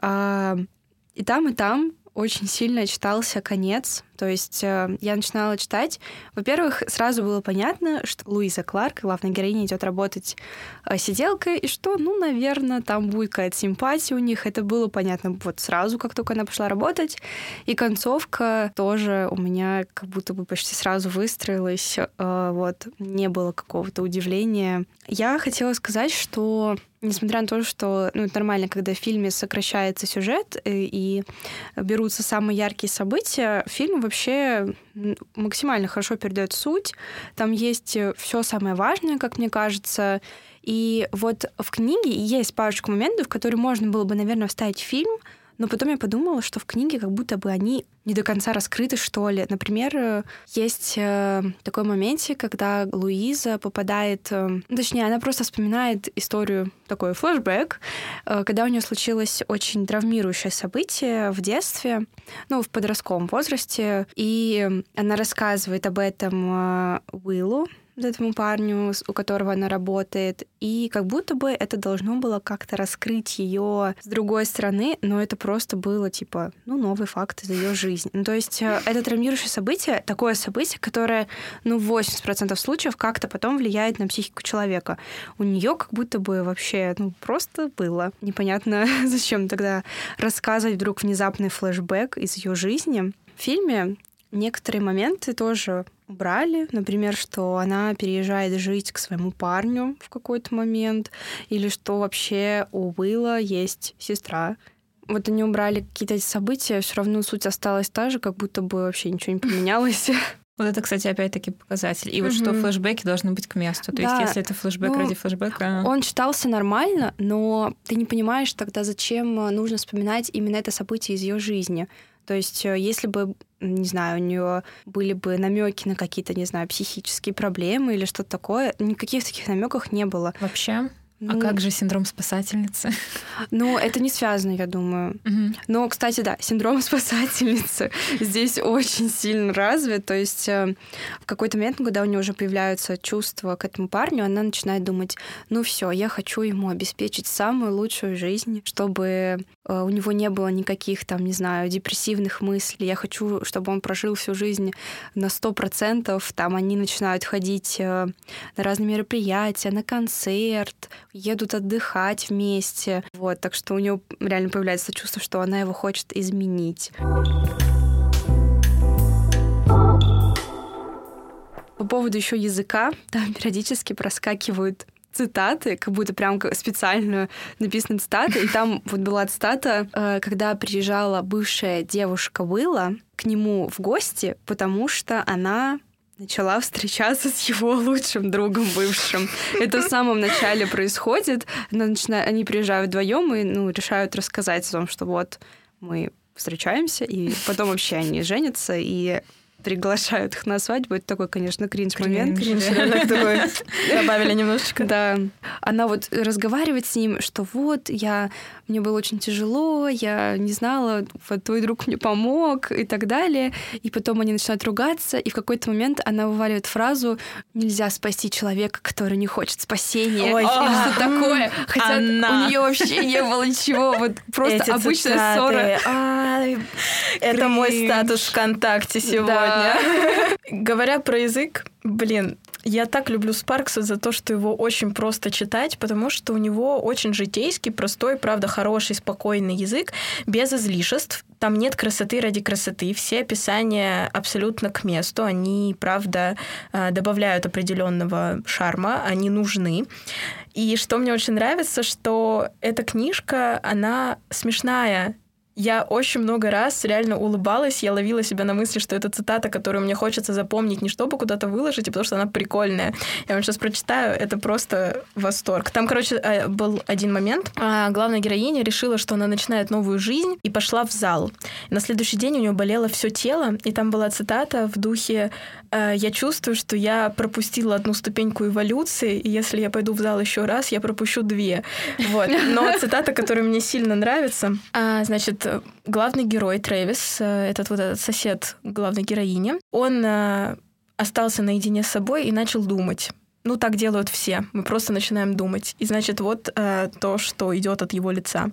А, и там, и там очень сильно читался конец. То есть э, я начинала читать. Во-первых, сразу было понятно, что Луиза Кларк, главная героиня, идет работать э, сиделкой, и что, ну, наверное, там будет какая-то симпатия у них. Это было понятно вот сразу, как только она пошла работать. И концовка тоже у меня как будто бы почти сразу выстроилась. Э, вот, не было какого-то удивления. Я хотела сказать, что несмотря на то, что ну, это нормально, когда в фильме сокращается сюжет э, и берутся самые яркие события, фильм вообще максимально хорошо передает суть. Там есть э, все самое важное, как мне кажется. И вот в книге есть парочку моментов, которые можно было бы, наверное, вставить в фильм, но потом я подумала, что в книге как будто бы они не до конца раскрыты, что ли. Например, э, есть э, такой моменте, когда Луиза попадает... Э, ну, точнее, она просто вспоминает историю, такой флешбэк, когда у нее случилось очень травмирующее событие в детстве, ну, в подростковом возрасте, и она рассказывает об этом Уиллу, этому парню, у которого она работает, и как будто бы это должно было как-то раскрыть ее с другой стороны, но это просто было типа, ну, новый факт из ее жизни. Ну, то есть э, это травмирующее событие, такое событие, которое, ну, в 80% случаев как-то потом влияет на психику человека. У нее как будто бы вообще, ну, просто было. Непонятно, зачем тогда рассказывать вдруг внезапный флешбэк из ее жизни. В фильме некоторые моменты тоже убрали. Например, что она переезжает жить к своему парню в какой-то момент, или что вообще у Уилла есть сестра. Вот они убрали какие-то эти события, все равно суть осталась та же, как будто бы вообще ничего не поменялось. Вот это, кстати, опять-таки показатель. И вот что флешбеки должны быть к месту. То да. есть, если это флешбэк ну, ради флешбэка... Он читался нормально, но ты не понимаешь тогда, зачем нужно вспоминать именно это событие из ее жизни. То есть, э, если бы, не знаю, у нее были бы намеки на какие-то, не знаю, психические проблемы или что-то такое, никаких таких намеков не было. Вообще? Ну, а как же синдром спасательницы? Ну, это не связано, я думаю. Угу. Но, кстати, да, синдром спасательницы здесь очень сильно развит. То есть э, в какой-то момент, когда у нее уже появляются чувства к этому парню, она начинает думать, ну все, я хочу ему обеспечить самую лучшую жизнь, чтобы э, у него не было никаких там, не знаю, депрессивных мыслей. Я хочу, чтобы он прожил всю жизнь на сто процентов. Там они начинают ходить э, на разные мероприятия, на концерт, едут отдыхать вместе. Вот, так что у нее реально появляется чувство, что она его хочет изменить. По поводу еще языка, там периодически проскакивают цитаты, как будто прям специально написаны цитаты. И там вот была цитата, э, когда приезжала бывшая девушка Уилла к нему в гости, потому что она начала встречаться с его лучшим другом бывшим. Это в самом начале происходит. Они приезжают вдвоем и ну, решают рассказать о том, что вот мы встречаемся, и потом вообще они женятся, и приглашают их на свадьбу. Это такой, конечно, кринж-момент. Кринж, такой. Добавили немножечко. Да. Она вот разговаривает с ним, что вот, я... Мне было очень тяжело, я не знала, вот твой друг мне помог и так далее. И потом они начинают ругаться, и в какой-то момент она вываливает фразу «Нельзя спасти человека, который не хочет спасения». Ой, что такое. Хотя у нее вообще не было ничего. Вот просто обычная ссора. Это мой статус ВКонтакте сегодня сегодня. Говоря про язык, блин, я так люблю Спаркса за то, что его очень просто читать, потому что у него очень житейский, простой, правда, хороший, спокойный язык, без излишеств. Там нет красоты ради красоты. Все описания абсолютно к месту. Они, правда, э, добавляют определенного шарма, они нужны. И что мне очень нравится, что эта книжка, она смешная, я очень много раз реально улыбалась, я ловила себя на мысли, что это цитата, которую мне хочется запомнить, не чтобы куда-то выложить, а потому что она прикольная. Я вам сейчас прочитаю, это просто восторг. Там, короче, э, был один момент. А, главная героиня решила, что она начинает новую жизнь и пошла в зал. На следующий день у нее болело все тело, и там была цитата в духе я чувствую, что я пропустила одну ступеньку эволюции, и если я пойду в зал еще раз, я пропущу две. Вот. Но цитата, которая мне сильно нравится, а, значит, главный герой Трэвис, э, этот вот этот сосед главной героини, он э, остался наедине с собой и начал думать. Ну, так делают все. Мы просто начинаем думать. И значит, вот то, что идет от его лица.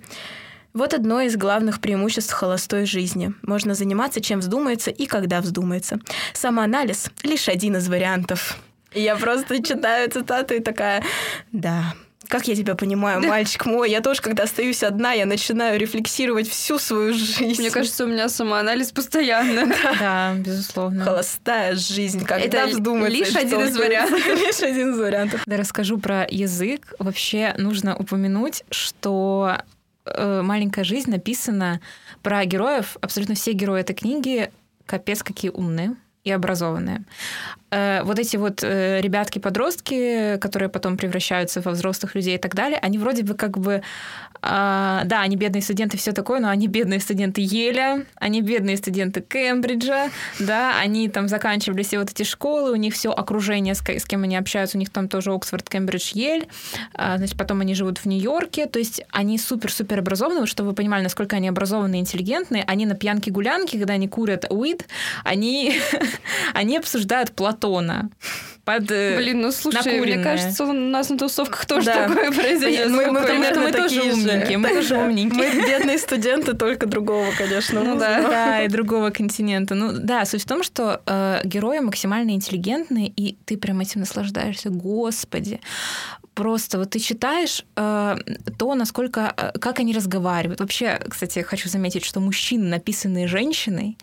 Вот одно из главных преимуществ холостой жизни. Можно заниматься чем вздумается и когда вздумается. Самоанализ — лишь один из вариантов. И я просто читаю цитату и такая, да, как я тебя понимаю, мальчик мой, я тоже, когда остаюсь одна, я начинаю рефлексировать всю свою жизнь. Мне кажется, у меня самоанализ постоянно. Да, безусловно. Холостая жизнь, когда Это вздумается. лишь один из вариантов. Лишь один из вариантов. Да, расскажу про язык. Вообще нужно упомянуть, что «Маленькая жизнь» написана про героев. Абсолютно все герои этой книги капец какие умные и образованные. Э, вот эти вот э, ребятки-подростки, которые потом превращаются во взрослых людей и так далее, они вроде бы как бы, а, да, они бедные студенты, все такое, но они бедные студенты Еля, они бедные студенты Кембриджа, да, они там заканчивали все вот эти школы, у них все окружение, с, с кем они общаются, у них там тоже Оксфорд, Кембридж, Ель, а, значит, потом они живут в Нью-Йорке, то есть они супер-супер образованные, чтобы вы понимали, насколько они образованные интеллигентные, они на пьянке-гулянке, когда они курят уид, они, они обсуждают плат Платона. Под, э, Блин, ну слушай, накуренное. мне кажется, у нас на тусовках тоже да. такое произойдет. Мы, мы, мы, мы тоже умненькие, мы тоже умненькие. Мы бедные студенты только другого, конечно. Ну да. Да, и другого континента. Ну да, суть в том, что э, герои максимально интеллигентные, и ты прям этим наслаждаешься. Господи просто вот ты читаешь э, то, насколько, э, как они разговаривают. Вообще, кстати, хочу заметить, что мужчины, написанные женщиной,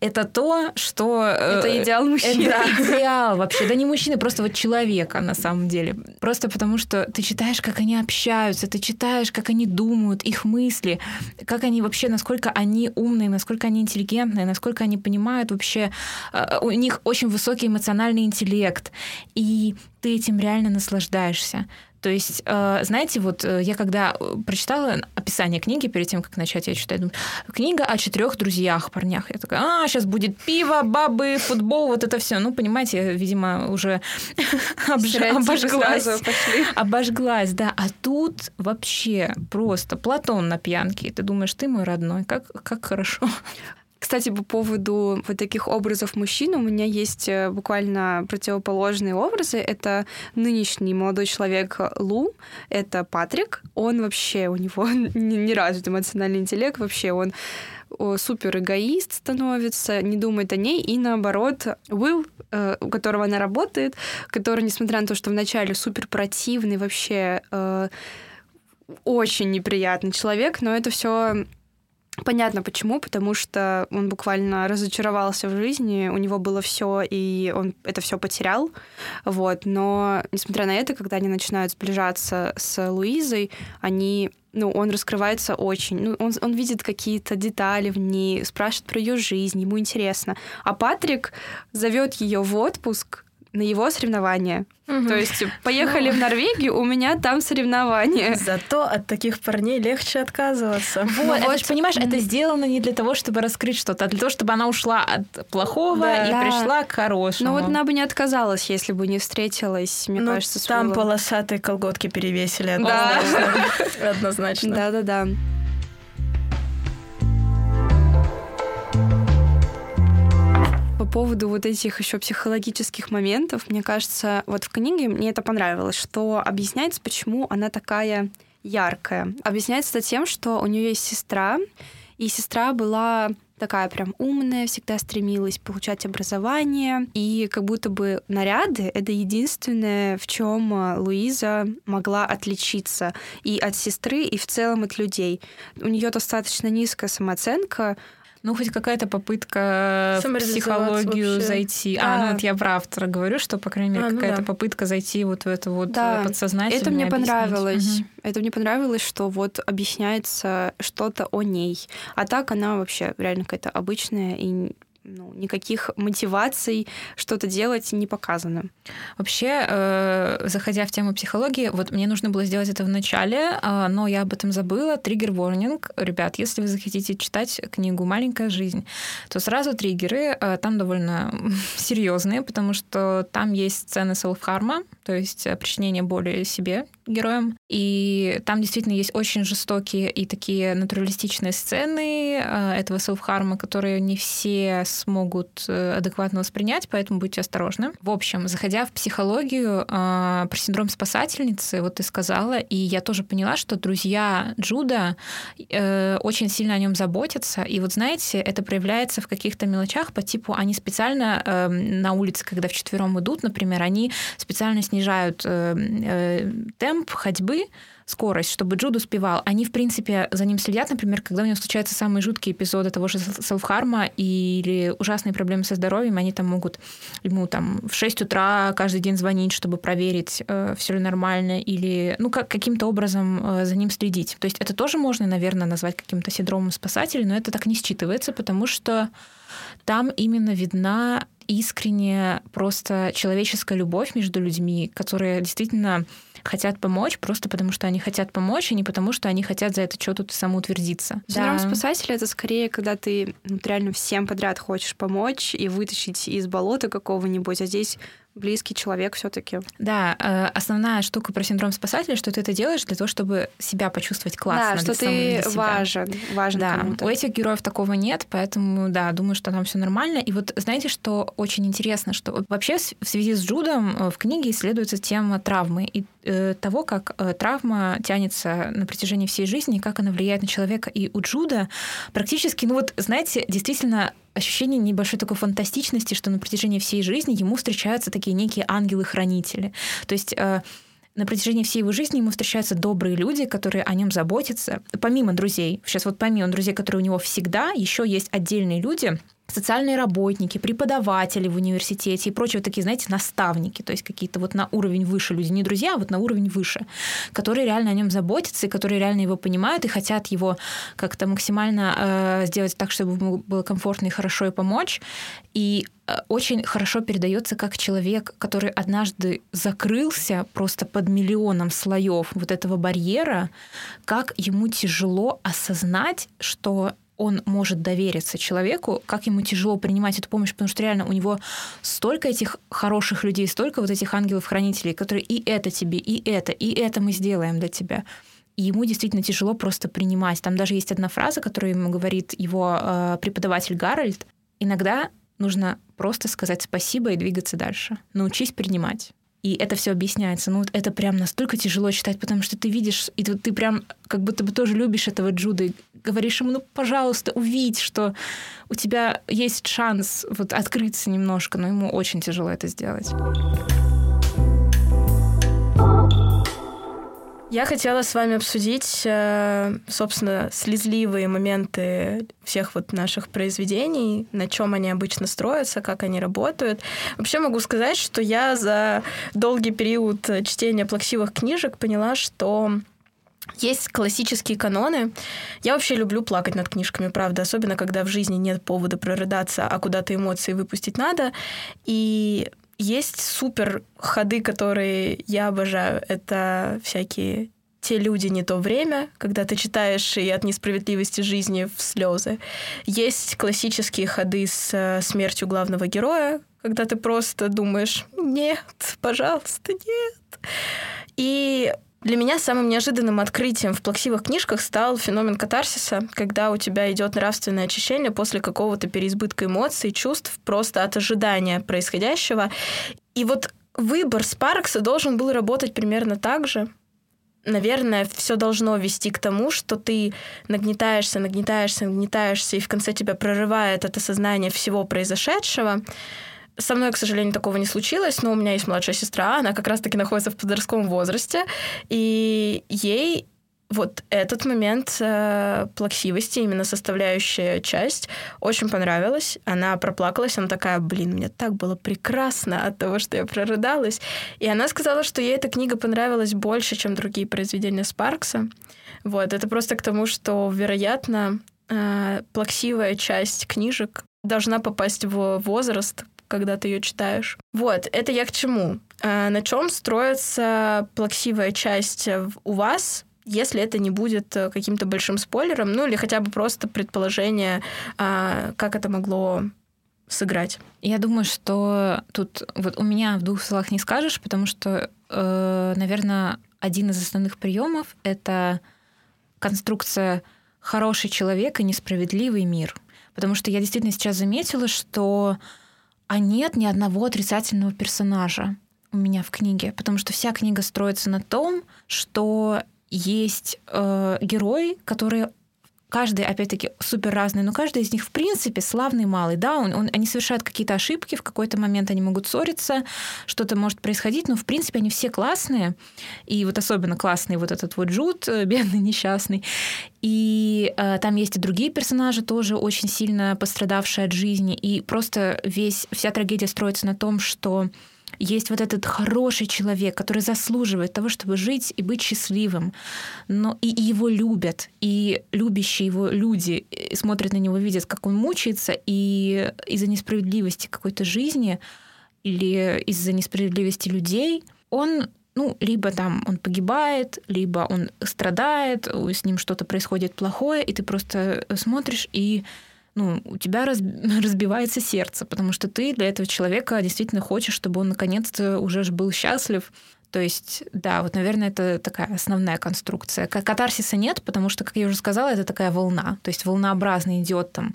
это то, что... Э, это идеал мужчины. Это идеал вообще. Да не мужчины, просто вот человека на самом деле. Просто потому, что ты читаешь, как они общаются, ты читаешь, как они думают, их мысли, как они вообще, насколько они умные, насколько они интеллигентные, насколько они понимают вообще... Э, у них очень высокий эмоциональный интеллект. И ты этим реально наслаждаешься. То есть, э, знаете, вот э, я когда э, прочитала описание книги перед тем, как начать ее читать, думаю, книга о четырех друзьях, парнях. Я такая, а, сейчас будет пиво, бабы, футбол, вот это все. Ну, понимаете, видимо, уже обожглась. Обожглась, да. А тут вообще просто Платон на пьянке. ты думаешь, ты мой родной, как, как хорошо. Кстати, по поводу вот таких образов мужчин, у меня есть э, буквально противоположные образы. Это нынешний молодой человек Лу, это Патрик. Он вообще, у него не развит эмоциональный интеллект, вообще он супер эгоист становится, не думает о ней, и наоборот, Уилл, э, у которого она работает, который, несмотря на то, что вначале супер противный, вообще э, очень неприятный человек, но это все Понятно почему, потому что он буквально разочаровался в жизни, у него было все, и он это все потерял. Вот. Но, несмотря на это, когда они начинают сближаться с Луизой, они ну, он раскрывается очень. Ну, он, он видит какие-то детали в ней, спрашивает про ее жизнь, ему интересно. А Патрик зовет ее в отпуск на его соревнования. Угу. То есть поехали в Норвегию, у меня там соревнования. Зато от таких парней легче отказываться. Вот, ну, это, понимаешь, это сделано не для того, чтобы раскрыть что-то, а для того, чтобы она ушла от плохого да. и да. пришла к хорошему. Но вот она бы не отказалась, если бы не встретилась, мне ну, кажется, с Там полосатые колготки перевесили однозначно. Да. Однозначно. Да-да-да. Поводу вот этих еще психологических моментов, мне кажется, вот в книге мне это понравилось, что объясняется, почему она такая яркая. Объясняется это тем, что у нее есть сестра, и сестра была такая прям умная, всегда стремилась получать образование, и как будто бы наряды — это единственное, в чем а, Луиза могла отличиться и от сестры, и в целом от людей. У нее достаточно низкая самооценка, ну, хоть какая-то попытка в психологию вообще. зайти. А, а, ну, это я про автора говорю, что, по крайней мере, а, ну какая-то да. попытка зайти вот в это вот да. Э, подсознательное. Это мне объяснить. понравилось. Угу. Это мне понравилось, что вот объясняется что-то о ней. А так она вообще реально какая-то обычная и ну, никаких мотиваций что-то делать не показано. Вообще, э, заходя в тему психологии, вот мне нужно было сделать это в начале, э, но я об этом забыла. Триггер ворнинг. Ребят, если вы захотите читать книгу «Маленькая жизнь», то сразу триггеры э, там довольно серьезные, потому что там есть сцены селф-харма, то есть причинение боли себе героям. И там действительно есть очень жестокие и такие натуралистичные сцены э, этого селф-харма, которые не все смогут э, адекватно воспринять, поэтому будьте осторожны. В общем, заходя в психологию э, про синдром спасательницы, вот ты сказала, и я тоже поняла, что друзья Джуда очень сильно о нем заботятся. И вот знаете, это проявляется в каких-то мелочах по типу, они специально на улице, когда вчетвером идут, например, они специально снижают темп темп ходьбы, скорость, чтобы Джуд успевал. Они, в принципе, за ним следят, например, когда у него случаются самые жуткие эпизоды того же селфхарма или ужасные проблемы со здоровьем, они там могут ему там в 6 утра каждый день звонить, чтобы проверить, э, все ли нормально, или ну, как, каким-то образом э, за ним следить. То есть это тоже можно, наверное, назвать каким-то синдромом спасателя, но это так не считывается, потому что там именно видна искренняя просто человеческая любовь между людьми, которая действительно хотят помочь просто потому, что они хотят помочь, а не потому, что они хотят за это что-то самоутвердиться. Синдром да. спасателя — это скорее, когда ты ну, реально всем подряд хочешь помочь и вытащить из болота какого-нибудь, а здесь близкий человек все-таки. Да, э, основная штука про синдром спасателя, что ты это делаешь для того, чтобы себя почувствовать классно. Да, что ты важен, важен да, кому-то. У этих героев такого нет, поэтому, да, думаю, что там все нормально. И вот знаете, что очень интересно, что вообще в связи с Джудом э, в книге исследуется тема травмы и э, того, как травма тянется на протяжении всей жизни, как она влияет на человека. И у Джуда практически, ну вот, знаете, действительно ощущение небольшой такой фантастичности, что на протяжении всей жизни ему встречаются такие некие ангелы-хранители. То есть э, на протяжении всей его жизни ему встречаются добрые люди, которые о нем заботятся. Помимо друзей, сейчас вот помимо друзей, которые у него всегда, еще есть отдельные люди, социальные работники, преподаватели в университете и прочие вот такие, знаете, наставники, то есть какие-то вот на уровень выше люди, не друзья, а вот на уровень выше, которые реально о нем заботятся и которые реально его понимают и хотят его как-то максимально э, сделать так, чтобы ему было комфортно и хорошо и помочь. И очень хорошо передается как человек, который однажды закрылся просто под миллионом слоев вот этого барьера, как ему тяжело осознать, что он может довериться человеку, как ему тяжело принимать эту помощь, потому что реально у него столько этих хороших людей, столько вот этих ангелов-хранителей, которые и это тебе, и это, и это мы сделаем для тебя. И ему действительно тяжело просто принимать. Там даже есть одна фраза, которую ему говорит его э, преподаватель Гарольд. Иногда нужно просто сказать спасибо и двигаться дальше. Научись принимать и это все объясняется. Ну, это прям настолько тяжело читать, потому что ты видишь, и ты, ты прям как будто бы тоже любишь этого Джуда, и говоришь ему, ну, пожалуйста, увидь, что у тебя есть шанс вот открыться немножко, но ему очень тяжело это сделать. Я хотела с вами обсудить, э, собственно, слезливые моменты всех вот наших произведений, на чем они обычно строятся, как они работают. Вообще могу сказать, что я за долгий период чтения плаксивых книжек поняла, что есть классические каноны. Я вообще люблю плакать над книжками, правда, особенно когда в жизни нет повода прорыдаться, а куда-то эмоции выпустить надо. И есть супер ходы, которые я обожаю. Это всякие те люди не то время, когда ты читаешь и от несправедливости жизни в слезы. Есть классические ходы с э, смертью главного героя, когда ты просто думаешь, нет, пожалуйста, нет. И для меня самым неожиданным открытием в плаксивых книжках стал феномен катарсиса, когда у тебя идет нравственное очищение после какого-то переизбытка эмоций, чувств, просто от ожидания происходящего. И вот выбор Спаркса должен был работать примерно так же. наверное, все должно вести к тому, что ты нагнетаешься, нагнетаешься, нагнетаешься, и в конце тебя прорывает это сознание всего произошедшего. Со мной, к сожалению, такого не случилось, но у меня есть младшая сестра, она как раз-таки находится в подростковом возрасте, и ей вот этот момент э, плаксивости, именно составляющая часть, очень понравилась. Она проплакалась, она такая, блин, мне так было прекрасно от того, что я прорыдалась. И она сказала, что ей эта книга понравилась больше, чем другие произведения Спаркса. Вот, это просто к тому, что, вероятно, э, плаксивая часть книжек должна попасть в возраст, когда ты ее читаешь. Вот, это я к чему? Э, на чем строится плаксивая часть у вас, если это не будет э, каким-то большим спойлером, ну или хотя бы просто предположение, а, как это могло сыграть. Я думаю, что тут вот у меня в двух словах не скажешь, потому что, э, наверное, один из основных приемов это конструкция хороший человек и несправедливый мир. Потому что я действительно сейчас заметила, что а нет ни одного отрицательного персонажа у меня в книге, потому что вся книга строится на том, что есть э, герои, которые каждый, опять-таки, супер разный, но каждый из них, в принципе, славный малый. Да, он, он, они совершают какие-то ошибки, в какой-то момент они могут ссориться, что-то может происходить, но, в принципе, они все классные. И вот особенно классный вот этот вот Джуд, э, бедный, несчастный. И э, там есть и другие персонажи, тоже очень сильно пострадавшие от жизни. И просто весь, вся трагедия строится на том, что есть вот этот хороший человек, который заслуживает того, чтобы жить и быть счастливым, но и его любят, и любящие его люди э, смотрят на него, видят, как он мучается, и из-за несправедливости какой-то жизни или из-за несправедливости людей он ну, либо там он погибает, либо он страдает, с ним что-то происходит плохое, и ты просто смотришь и ну, у тебя раз, разбивается сердце, потому что ты для этого человека действительно хочешь, чтобы он наконец-то уже был счастлив. То есть, да, вот, наверное, это такая основная конструкция. Катарсиса нет, потому что, как я уже сказала, это такая волна. То есть волнообразно идет там.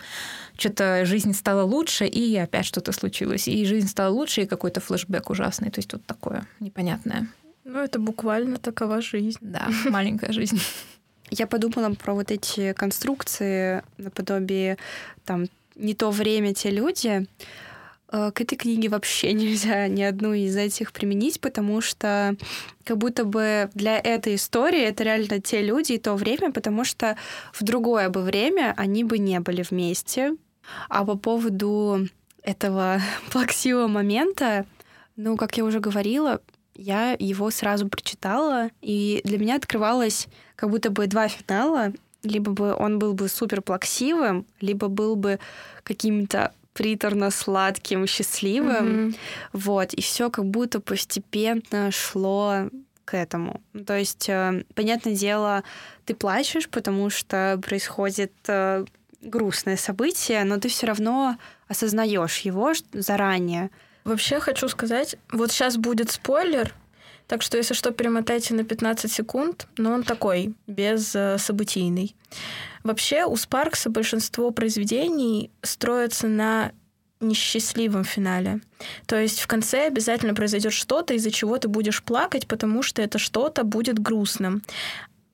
Что-то жизнь стала лучше, и опять что-то случилось. И жизнь стала лучше, и какой-то флешбэк ужасный. То есть тут такое непонятное. Ну, это буквально такова жизнь. Да, маленькая жизнь. Я подумала про вот эти конструкции наподобие там не то время, те люди. Э, к этой книге вообще нельзя ни одну из этих применить, потому что как будто бы для этой истории это реально те люди и то время, потому что в другое бы время они бы не были вместе. А по поводу этого плаксивого момента, ну, как я уже говорила, я его сразу прочитала, и для меня открывалось как будто бы два финала. Либо бы он был бы супер плаксивым, либо был бы каким-то приторно-сладким, счастливым. Mm-hmm. Вот, и все как будто постепенно шло к этому. То есть, э, понятное дело, ты плачешь, потому что происходит э, грустное событие, но ты все равно осознаешь его заранее. Вообще хочу сказать, вот сейчас будет спойлер, так что, если что, перемотайте на 15 секунд, но он такой, без э, событийный. Вообще, у Спаркса большинство произведений строятся на несчастливом финале. То есть в конце обязательно произойдет что-то, из-за чего ты будешь плакать, потому что это что-то будет грустным.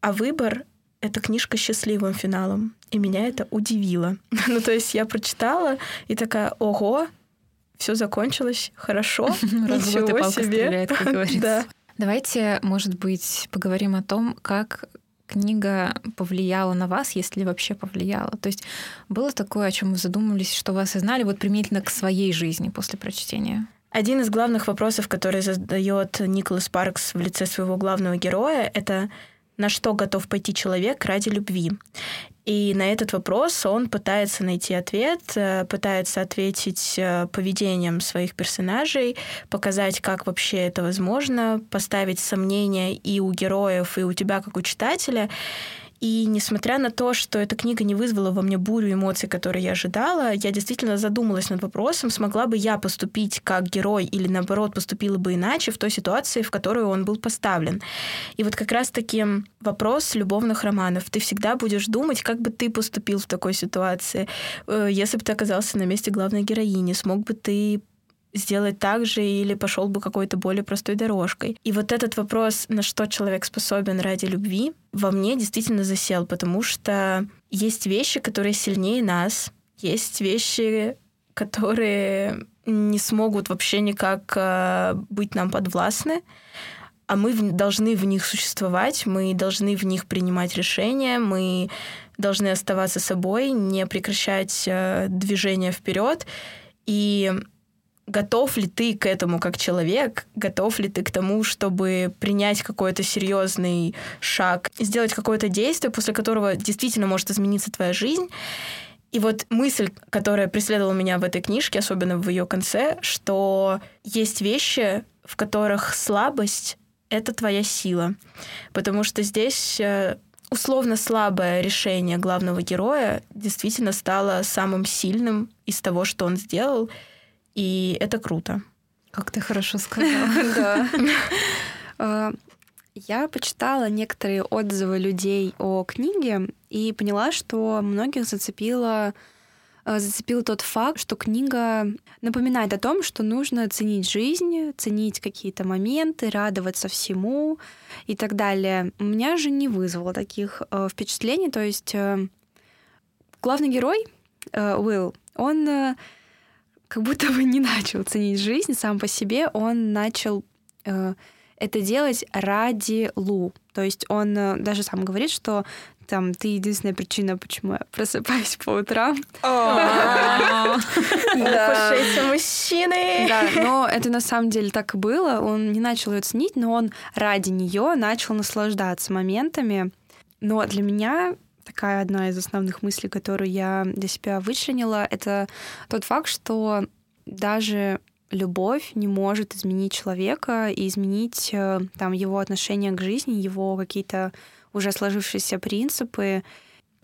А выбор — это книжка с счастливым финалом. И меня это удивило. ну, то есть я прочитала и такая, ого, все закончилось хорошо, ничего себе. как говорится. да. Давайте, может быть, поговорим о том, как книга повлияла на вас, если вообще повлияла. То есть было такое, о чем вы задумались, что вы осознали вот применительно к своей жизни после прочтения? Один из главных вопросов, который задает Николас Паркс в лице своего главного героя, это на что готов пойти человек ради любви. И на этот вопрос он пытается найти ответ, э, пытается ответить э, поведением своих персонажей, показать, как вообще это возможно, поставить сомнения и у героев, и у тебя, как у читателя. И несмотря на то, что эта книга не вызвала во мне бурю эмоций, которые я ожидала, я действительно задумалась над вопросом, смогла бы я поступить как герой или, наоборот, поступила бы иначе в той ситуации, в которую он был поставлен. И вот как раз-таки вопрос любовных романов. Ты всегда будешь думать, как бы ты поступил в такой ситуации. Э, если бы ты оказался на месте главной героини, смог бы ты сделать так же или пошел бы какой-то более простой дорожкой. И вот этот вопрос, на что человек способен ради любви, во мне действительно засел, потому что есть вещи, которые сильнее нас, есть вещи, которые не смогут вообще никак э, быть нам подвластны, а мы должны в них существовать, мы должны в них принимать решения, мы должны оставаться собой, не прекращать э, движение вперед. И готов ли ты к этому как человек, готов ли ты к тому, чтобы принять какой-то серьезный шаг, сделать какое-то действие, после которого действительно может измениться твоя жизнь. И вот мысль, которая преследовала меня в этой книжке, особенно в ее конце, что есть вещи, в которых слабость — это твоя сила. Потому что здесь э, условно слабое решение главного героя действительно стало самым сильным из того, что он сделал, и это круто. Как ты хорошо сказала. Да. Э, я почитала некоторые отзывы людей о книге и поняла, что многих зацепило э, зацепил тот факт, что книга напоминает о том, что нужно ценить жизнь, ценить какие-то моменты, радоваться всему и так далее. У меня же не вызвало таких э, впечатлений. То есть э, главный герой э, Уилл, он как будто бы не начал ценить жизнь сам по себе, он начал э, это делать ради Лу. То есть он э, даже сам говорит, что там ты единственная причина, почему я просыпаюсь по утрам. Слушайте, мужчины! Да, но это на самом деле так и было. Он не начал ее ценить, но он ради нее начал наслаждаться моментами. Но для меня такая одна из основных мыслей, которую я для себя вычленила, это тот факт, что даже любовь не может изменить человека и изменить э, там его отношение к жизни, его какие-то уже сложившиеся принципы.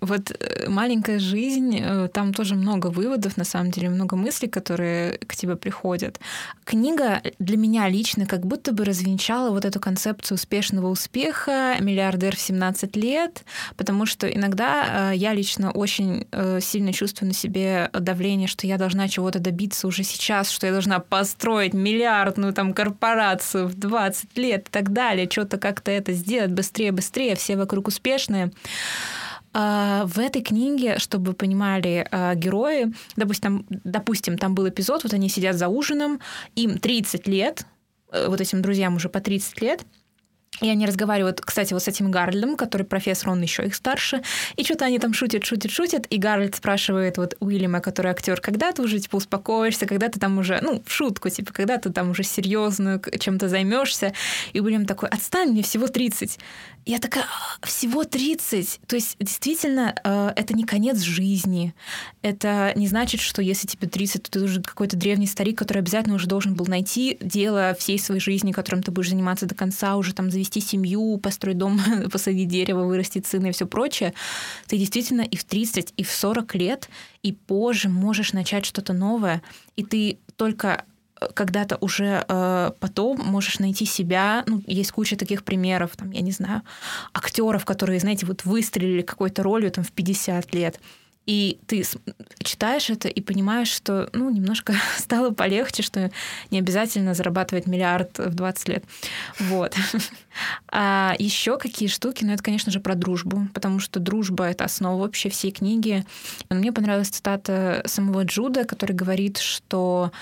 Вот э, маленькая жизнь, э, там тоже много выводов, на самом деле, много мыслей, которые к тебе приходят. Книга для меня лично как будто бы развенчала вот эту концепцию успешного успеха, миллиардер в 17 лет, потому что иногда э, я лично очень сильно чувствую на себе давление, что я должна чего-то добиться уже сейчас, что я должна построить миллиардную там корпорацию в 20 лет и так далее, что-то как-то это сделать быстрее, быстрее, все вокруг успешные. А, в этой книге, чтобы понимали, а, герои, допустим допустим, там был эпизод, вот они сидят за ужином, им 30 лет, э, вот этим друзьям уже по 30 лет, и они разговаривают, кстати, вот с этим Гарльдом, который профессор, он еще их старше. И что-то они там шутят, шутят, шутят. И Гарольд спрашивает вот Уильяма, который актер, когда ты уже типа успокоишься, когда ты там уже, ну, в шутку, типа, когда ты там уже серьезно чем-то займешься. И Уильям такой, отстань, мне всего 30. Я такая, «А, всего 30. То есть, действительно, э, это не конец жизни. Это не значит, что если тебе 30, то ты уже какой-то древний старик, который обязательно уже должен был найти дело всей своей жизни, которым ты будешь заниматься до конца, уже там завести семью, построить дом, посадить дерево, вырастить сына и все прочее. Ты действительно и в 30, и в 40 лет, и позже можешь начать что-то новое, и ты только когда-то уже э, потом можешь найти себя. Ну, есть куча таких примеров, там, я не знаю, актеров, которые, знаете, вот выстрелили какой-то ролью там в 50 лет. И ты читаешь это и понимаешь, что ну, немножко стало полегче, что не обязательно зарабатывать миллиард в 20 лет. Вот. А еще какие штуки? Ну, это, конечно же, про дружбу, потому что дружба — это основа вообще всей книги. Мне понравилась цитата самого Джуда, который говорит, что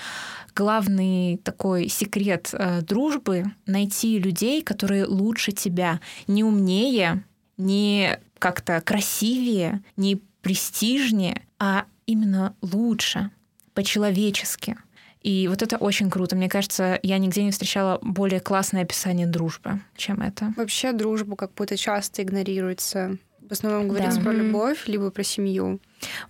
главный такой секрет э, дружбы — найти людей, которые лучше тебя, не умнее, не как-то красивее, не престижнее, а именно лучше, по-человечески. И вот это очень круто. Мне кажется, я нигде не встречала более классное описание дружбы, чем это. Вообще дружбу как будто часто игнорируется. В основном говорится да. про любовь, либо про семью.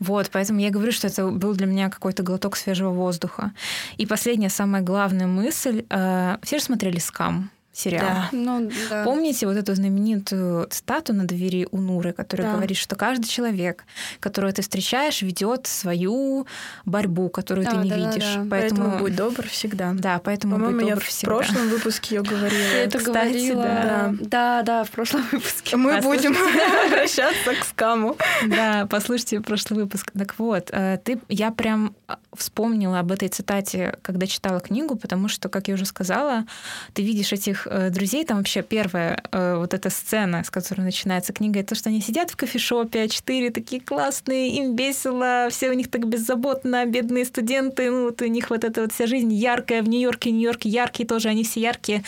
Вот, поэтому я говорю, что это был для меня какой-то глоток свежего воздуха. И последняя, самая главная мысль. Э, все же смотрели «Скам». Сериал. Да. Ну, да. Помните вот эту знаменитую стату на двери у Нуры, которая Да. говорит, что каждый человек, которого ты встречаешь, ведет свою борьбу, которую ты Да, не да, да, видишь. да. Поэтому, Поэтому, будь добр всегда. да, поэтому По-моему, будь я добр в всегда. прошлом выпуске ее говорила. Ты это Кстати, говорила. да. да, да, в прошлом выпуске. Мы Послушайте. будем обращаться к скаму. Да, послушайте прошлый выпуск. Так вот, э, ты, я прям а, вспомнила об этой цитате, когда читала книгу, потому что, как я уже сказала, ты видишь этих э, друзей, там вообще первая э, вот эта сцена, с которой начинается книга, это то, что они сидят в кофешопе, а четыре такие классные, им весело, все у них так беззаботно, бедные студенты, ну вот у них вот эта вот вся жизнь яркая в Нью-Йорке, Нью-Йорк яркий тоже, они все яркие.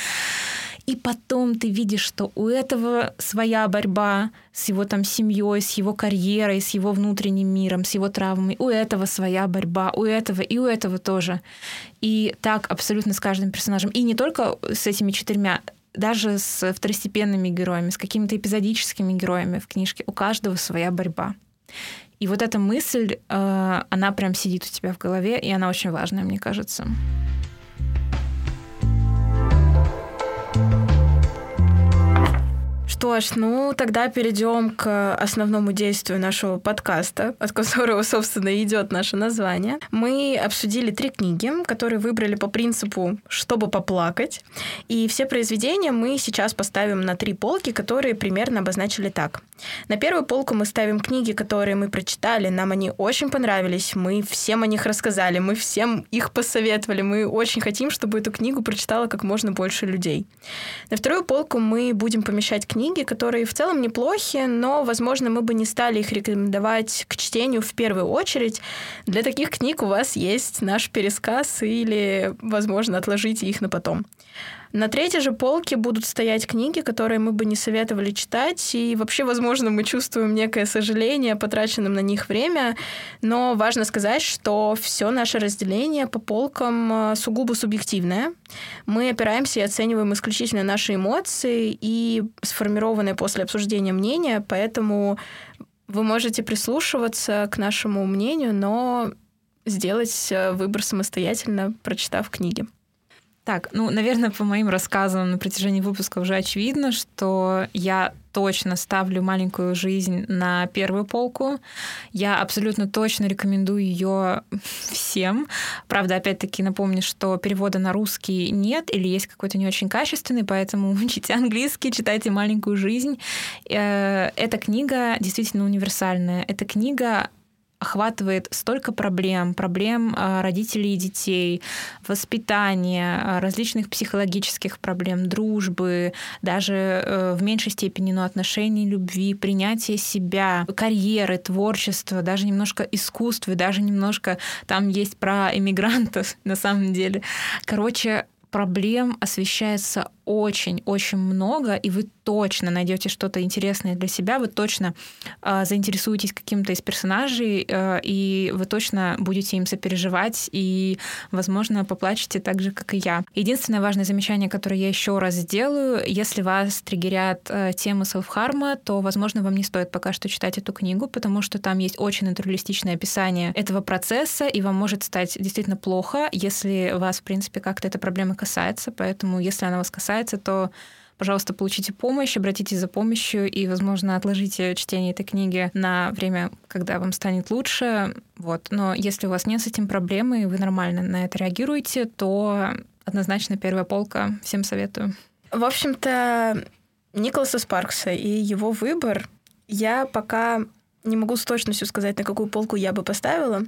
И потом ты видишь, что у этого своя борьба с его там семьей, с его карьерой, с его внутренним миром, с его травмами. У этого своя борьба, у этого и у этого тоже. И так абсолютно с каждым персонажем. И не только с этими четырьмя, даже с второстепенными героями, с какими-то эпизодическими героями в книжке. У каждого своя борьба. И вот эта мысль, э, она прям сидит у тебя в голове, и она очень важная, мне кажется. Что ж, ну тогда перейдем к основному действию нашего подкаста, от которого, собственно, идет наше название. Мы обсудили три книги, которые выбрали по принципу «чтобы поплакать». И все произведения мы сейчас поставим на три полки, которые примерно обозначили так. На первую полку мы ставим книги, которые мы прочитали, нам они очень понравились, мы всем о них рассказали, мы всем их посоветовали, мы очень хотим, чтобы эту книгу прочитало как можно больше людей. На вторую полку мы будем помещать книги, которые в целом неплохи, но, возможно, мы бы не стали их рекомендовать к чтению в первую очередь. Для таких книг у вас есть наш пересказ или, возможно, отложите их на потом. На третьей же полке будут стоять книги, которые мы бы не советовали читать, и вообще, возможно, мы чувствуем некое сожаление о потраченном на них время, но важно сказать, что все наше разделение по полкам э, сугубо субъективное. Мы опираемся и оцениваем исключительно наши эмоции и сформированное после обсуждения мнения, поэтому вы можете прислушиваться к нашему мнению, но сделать э, выбор самостоятельно, прочитав книги. Так, ну, наверное, по моим рассказам на протяжении выпуска уже очевидно, что я точно ставлю маленькую жизнь на первую полку. Я абсолютно точно рекомендую ее всем. Правда, опять-таки напомню, что перевода на русский нет или есть какой-то не очень качественный, поэтому учите английский, читайте маленькую жизнь. Э, Эта книга действительно универсальная. Эта книга охватывает столько проблем, проблем а, родителей и детей, воспитания, а, различных психологических проблем, дружбы, даже э, в меньшей степени, но отношений, любви, принятия себя, карьеры, творчества, даже немножко искусства, даже немножко там есть про иммигрантов на самом деле. Короче, проблем освещается очень-очень много, и вы точно найдете что-то интересное для себя, вы точно э, заинтересуетесь каким-то из персонажей, э, и вы точно будете им сопереживать, и, возможно, поплачете так же, как и я. Единственное важное замечание, которое я еще раз сделаю, если вас триггерят э, темы селфхарма, то, возможно, вам не стоит пока что читать эту книгу, потому что там есть очень натуралистичное описание этого процесса, и вам может стать действительно плохо, если вас, в принципе, как-то эта проблема касается. Поэтому, если она вас касается, то пожалуйста, получите помощь, обратитесь за помощью и, возможно, отложите чтение этой книги на время, когда вам станет лучше. Вот. Но если у вас нет с этим проблемы, и вы нормально на это реагируете, то однозначно первая полка. Всем советую. В общем-то, Николаса Спаркса и его выбор я пока не могу с точностью сказать, на какую полку я бы поставила.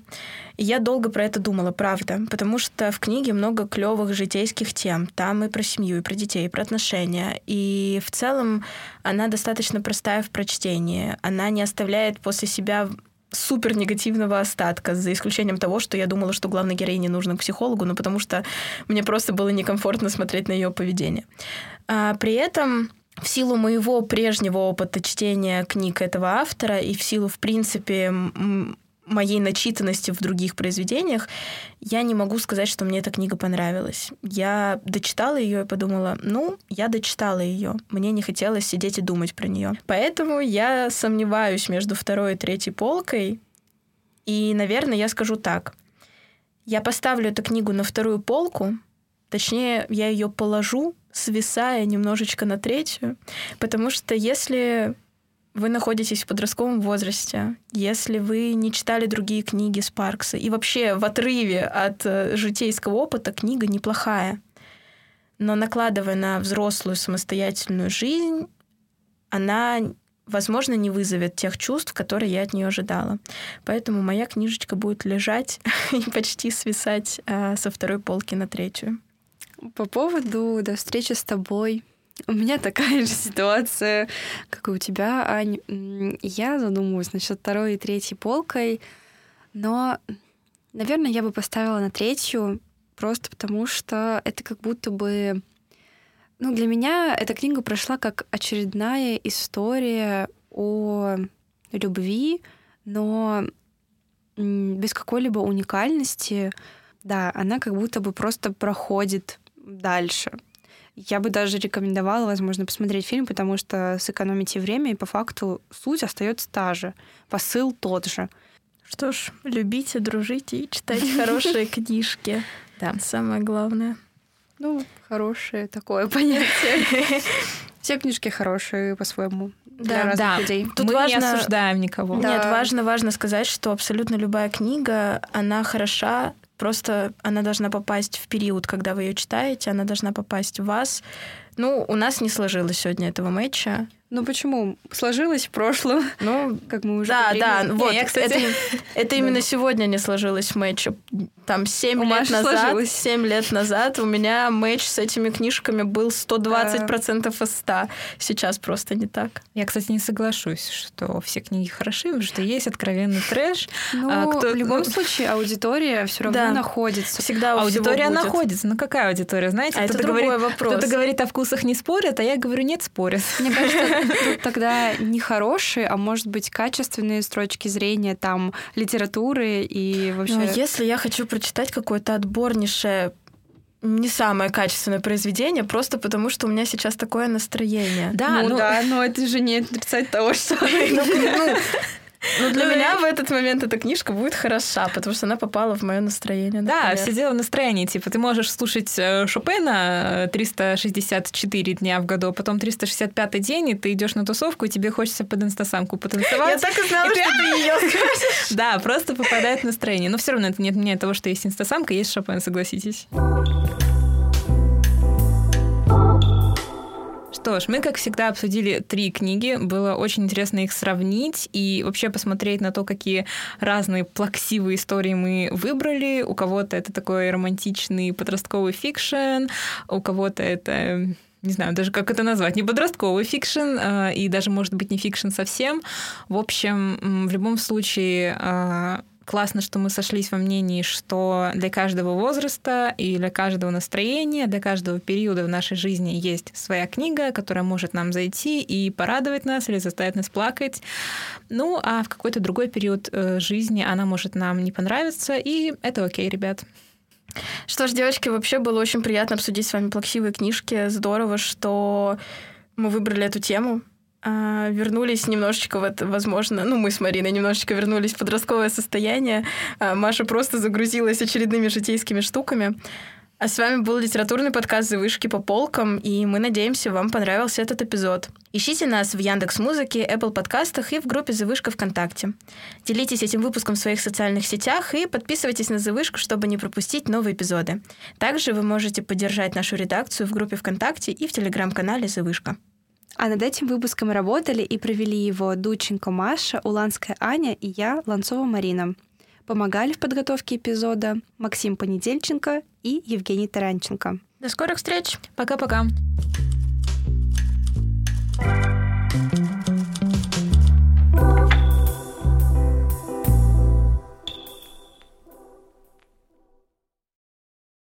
И я долго про это думала, правда, потому что в книге много клевых житейских тем. Там и про семью, и про детей, и про отношения. И в целом она достаточно простая в прочтении. Она не оставляет после себя супер негативного остатка, за исключением того, что я думала, что главной героине нужно к психологу, но потому что мне просто было некомфортно смотреть на ее поведение. А при этом в силу моего прежнего опыта чтения книг этого автора и в силу, в принципе, моей начитанности в других произведениях, я не могу сказать, что мне эта книга понравилась. Я дочитала ее и подумала, ну, я дочитала ее. Мне не хотелось сидеть и думать про нее. Поэтому я сомневаюсь между второй и третьей полкой. И, наверное, я скажу так. Я поставлю эту книгу на вторую полку, Точнее, я ее положу, свисая немножечко на третью, потому что если вы находитесь в подростковом возрасте, если вы не читали другие книги Спаркса, и вообще в отрыве от э, житейского опыта книга неплохая, но накладывая на взрослую самостоятельную жизнь, она, возможно, не вызовет тех чувств, которые я от нее ожидала. Поэтому моя книжечка будет лежать и почти свисать э, со второй полки на третью. По поводу до встречи с тобой у меня такая же ситуация, как и у тебя, Ань. Я задумываюсь насчет второй и третьей полкой, но, наверное, я бы поставила на третью просто потому, что это как будто бы... Ну, для меня эта книга прошла как очередная история о любви, но без какой-либо уникальности. Да, она как будто бы просто проходит дальше. Я бы даже рекомендовала, возможно, посмотреть фильм, потому что сэкономите время, и по факту суть остается та же. Посыл тот же. Что ж, любите, дружите и читайте хорошие книжки. Да, самое главное. Ну, хорошее такое понятие. Все книжки хорошие по-своему. Да, да. Людей. Тут Мы важно... не осуждаем никого. Да. Нет, важно, важно сказать, что абсолютно любая книга, она хороша Просто она должна попасть в период, когда вы ее читаете, она должна попасть в вас. Ну, у нас не сложилось сегодня этого матча. Ну почему? Сложилось в прошлом. Ну, как мы уже Да, да, вот. Не, кстати... Это, это именно сегодня не сложилось матч. Там 7 у лет назад, сложилось. 7 лет назад у меня матч с этими книжками был 120% да. из 100. Сейчас просто не так. Я, кстати, не соглашусь, что все книги хороши, потому что есть откровенный трэш. Ну, а кто... в любом случае, аудитория все равно да. находится. Всегда аудитория находится. Ну, какая аудитория? Знаете, а кто-то говорит, вопрос. кто-то говорит о вкусах не спорят, а я говорю, нет, спорят. Мне кажется, тут тогда не хорошие, а может быть качественные с точки зрения там литературы и вообще... Но если я хочу прочитать какое-то отборнейшее не самое качественное произведение, просто потому что у меня сейчас такое настроение. Да, ну, ну да, но это же не отрицать того, что... Ну, ну, для ну, меня в этот момент эта книжка будет хороша, потому что она попала в мое настроение. Да, все дело в настроении. Типа, ты можешь слушать э, Шопена 364 э, дня в году, а потом 365 день, и ты идешь на тусовку, и тебе хочется под инстасамку потанцевать. Я так и знала, что ты ее скажешь. Да, просто попадает в настроение. Но все равно это не отменяет того, что есть инстасамка, есть Шопен, согласитесь. Что ж, мы, как всегда, обсудили три книги. Было очень интересно их сравнить и вообще посмотреть на то, какие разные плаксивые истории мы выбрали. У кого-то это такой романтичный подростковый fiction, у кого-то это не знаю даже, как это назвать, не подростковый fiction, э, и даже, может быть, не fiction совсем. В общем, в любом случае, э, классно, что мы сошлись во мнении, что для каждого возраста и для каждого настроения, для каждого периода в нашей жизни есть своя книга, которая может нам зайти и порадовать нас или заставить нас плакать. Ну, а в какой-то другой период э, жизни она может нам не понравиться, и это окей, ребят. Что ж, девочки, вообще было очень приятно обсудить с вами плаксивые книжки. Здорово, что мы выбрали эту тему. А, вернулись немножечко в это, возможно, ну, мы с Мариной немножечко вернулись в подростковое состояние. А, Маша просто загрузилась очередными житейскими штуками. А с вами был литературный подкаст «Завышки по полкам», и мы надеемся, вам понравился этот эпизод. Ищите нас в Яндекс Музыке, Apple подкастах и в группе «Завышка ВКонтакте». Делитесь этим выпуском в своих социальных сетях и подписывайтесь на «Завышку», чтобы не пропустить новые эпизоды. Также вы можете поддержать нашу редакцию в группе ВКонтакте и в телеграм-канале «Завышка». А над этим выпуском работали и провели его Дученко Маша, Уланская Аня и я, Ланцова Марина. Помогали в подготовке эпизода Максим Понедельченко и Евгений Таранченко. До скорых встреч. Пока-пока. thank you